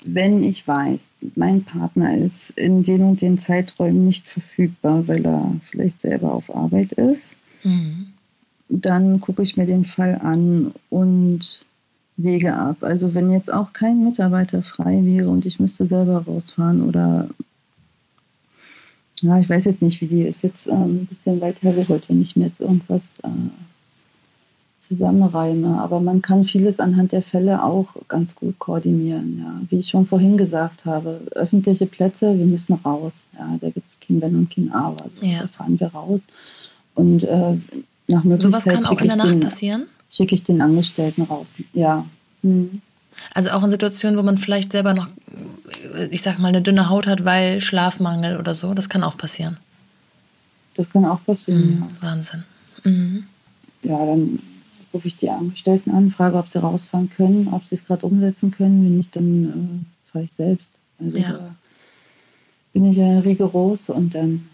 [SPEAKER 2] wenn ich weiß, mein Partner ist in den und den Zeiträumen nicht verfügbar, weil er vielleicht selber auf Arbeit ist, mhm. dann gucke ich mir den Fall an und wege ab. Also wenn jetzt auch kein Mitarbeiter frei wäre und ich müsste selber rausfahren oder ja, ich weiß jetzt nicht, wie die ist jetzt ähm, ein bisschen weit hergeholt, wenn ich mir jetzt irgendwas äh, zusammenreime. Aber man kann vieles anhand der Fälle auch ganz gut koordinieren. Ja. Wie ich schon vorhin gesagt habe, öffentliche Plätze, wir müssen raus. Ja. Da gibt es kein Wenn und kein Aber. Also ja. Da fahren wir raus. Und äh, nach Möglichkeit
[SPEAKER 1] Sowas kann auch in der Nacht den, passieren?
[SPEAKER 2] Schicke ich den Angestellten raus. Ja. Hm.
[SPEAKER 1] Also auch in Situationen, wo man vielleicht selber noch, ich sag mal, eine dünne Haut hat, weil Schlafmangel oder so. Das kann auch passieren.
[SPEAKER 2] Das kann auch passieren, mhm.
[SPEAKER 1] ja. Wahnsinn. Mhm.
[SPEAKER 2] Ja, dann rufe ich die Angestellten an, frage, ob sie rausfahren können, ob sie es gerade umsetzen können. Wenn nicht, dann äh, fahre ich selbst. Also ja. bin ich ja rigoros und dann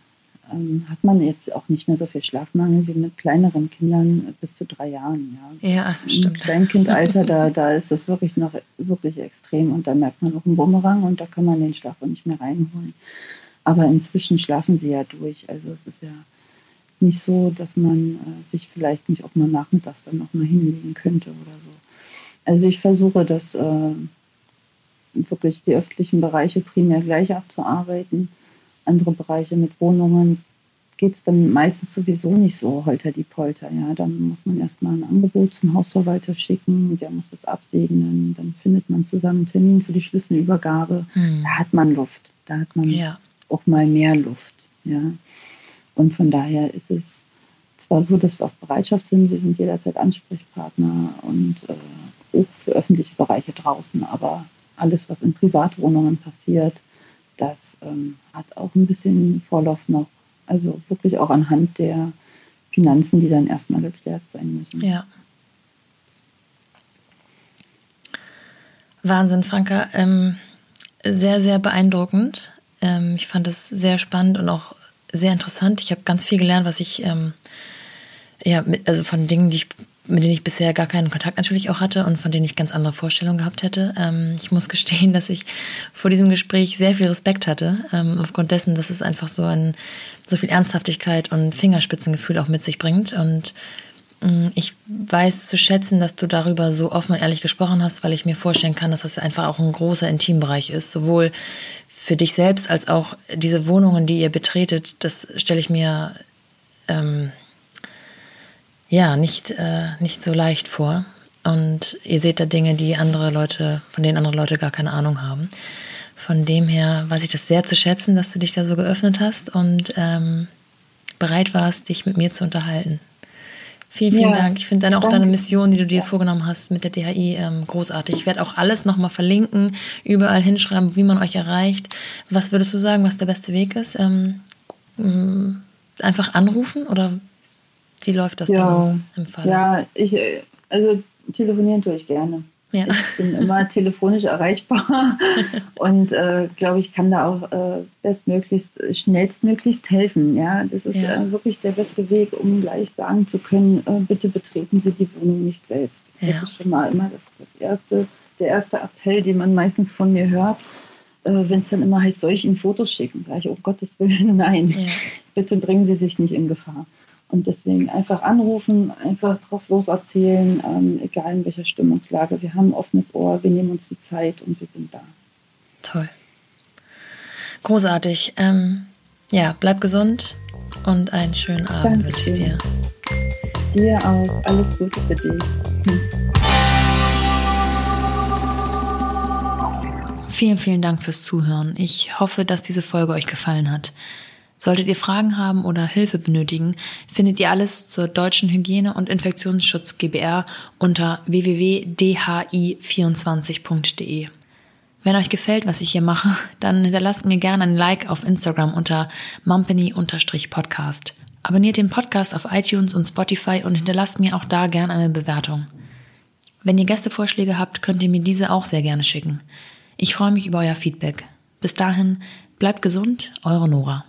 [SPEAKER 2] ähm, hat man jetzt auch nicht mehr so viel Schlafmangel wie mit kleineren Kindern bis zu drei Jahren.
[SPEAKER 1] Ja, ja stimmt. Im
[SPEAKER 2] Kleinkindalter, da, da ist das wirklich noch wirklich extrem und da merkt man auch einen Bumerang und da kann man den Schlaf auch nicht mehr reinholen. Aber inzwischen schlafen sie ja durch. Also es ist ja nicht so, dass man äh, sich vielleicht nicht auch mal nachmittags dann noch mal hinlegen könnte oder so. Also ich versuche das äh, wirklich die öffentlichen Bereiche primär gleich abzuarbeiten. Andere Bereiche mit Wohnungen geht es dann meistens sowieso nicht so holter die Polter. Ja, dann muss man erstmal ein Angebot zum Hausverwalter schicken, der muss das absegnen, dann findet man zusammen einen Termin für die Schlüsselübergabe. Mhm. Da hat man Luft, da hat man ja. auch mal mehr Luft. Ja. Und von daher ist es zwar so, dass wir auf Bereitschaft sind, wir sind jederzeit Ansprechpartner und äh, auch für öffentliche Bereiche draußen, aber alles, was in Privatwohnungen passiert, das ähm, hat auch ein bisschen Vorlauf noch. Also wirklich auch anhand der Finanzen, die dann erstmal geklärt sein müssen.
[SPEAKER 1] Ja. Wahnsinn, Franka. Ähm, sehr, sehr beeindruckend. Ähm, ich fand es sehr spannend und auch sehr interessant. Ich habe ganz viel gelernt, was ich, ähm, ja, mit, also von Dingen, die ich, mit denen ich bisher gar keinen Kontakt natürlich auch hatte und von denen ich ganz andere Vorstellungen gehabt hätte. Ähm, ich muss gestehen, dass ich vor diesem Gespräch sehr viel Respekt hatte, ähm, aufgrund dessen, dass es einfach so ein, so viel Ernsthaftigkeit und Fingerspitzengefühl auch mit sich bringt und mm, ich weiß zu schätzen, dass du darüber so offen und ehrlich gesprochen hast, weil ich mir vorstellen kann, dass das einfach auch ein großer Intimbereich ist, sowohl für dich selbst als auch diese Wohnungen, die ihr betretet, das stelle ich mir ähm, ja nicht, äh, nicht so leicht vor. Und ihr seht da Dinge, die andere Leute, von denen andere Leute gar keine Ahnung haben. Von dem her weiß ich das sehr zu schätzen, dass du dich da so geöffnet hast und ähm, bereit warst, dich mit mir zu unterhalten. Vielen, vielen ja, Dank. Ich finde dann auch danke. deine Mission, die du dir vorgenommen hast mit der DHI, ähm, großartig. Ich werde auch alles nochmal verlinken, überall hinschreiben, wie man euch erreicht. Was würdest du sagen, was der beste Weg ist? Ähm, einfach anrufen oder wie läuft das ja, dann im Fall?
[SPEAKER 2] Ja, ich, äh, also telefonieren tue ich gerne. Ja. Ich bin immer telefonisch erreichbar und äh, glaube ich, kann da auch äh, bestmöglichst, schnellstmöglichst helfen. Ja, das ist ja. äh, wirklich der beste Weg, um gleich sagen zu können, äh, bitte betreten Sie die Wohnung nicht selbst. Ja. Das ist schon mal immer das, das erste, der erste Appell, den man meistens von mir hört. Äh, Wenn es dann immer heißt, soll ich Ihnen Fotos schicken? Gleich, um Gottes Willen, nein. Bitte bringen Sie sich nicht in Gefahr. Und deswegen einfach anrufen, einfach drauf los erzählen, ähm, egal in welcher Stimmungslage. Wir haben ein offenes Ohr, wir nehmen uns die Zeit und wir sind da.
[SPEAKER 1] Toll. Großartig. Ähm, ja, bleib gesund und einen schönen Abend wünsche ich dir.
[SPEAKER 2] Dir auch. Alles Gute für dich. Hm.
[SPEAKER 1] Vielen, vielen Dank fürs Zuhören. Ich hoffe, dass diese Folge euch gefallen hat. Solltet ihr Fragen haben oder Hilfe benötigen, findet ihr alles zur deutschen Hygiene- und Infektionsschutz GBR unter www.dhi24.de. Wenn euch gefällt, was ich hier mache, dann hinterlasst mir gerne ein Like auf Instagram unter mumpany-podcast. Abonniert den Podcast auf iTunes und Spotify und hinterlasst mir auch da gerne eine Bewertung. Wenn ihr Gästevorschläge habt, könnt ihr mir diese auch sehr gerne schicken. Ich freue mich über euer Feedback. Bis dahin, bleibt gesund, eure Nora.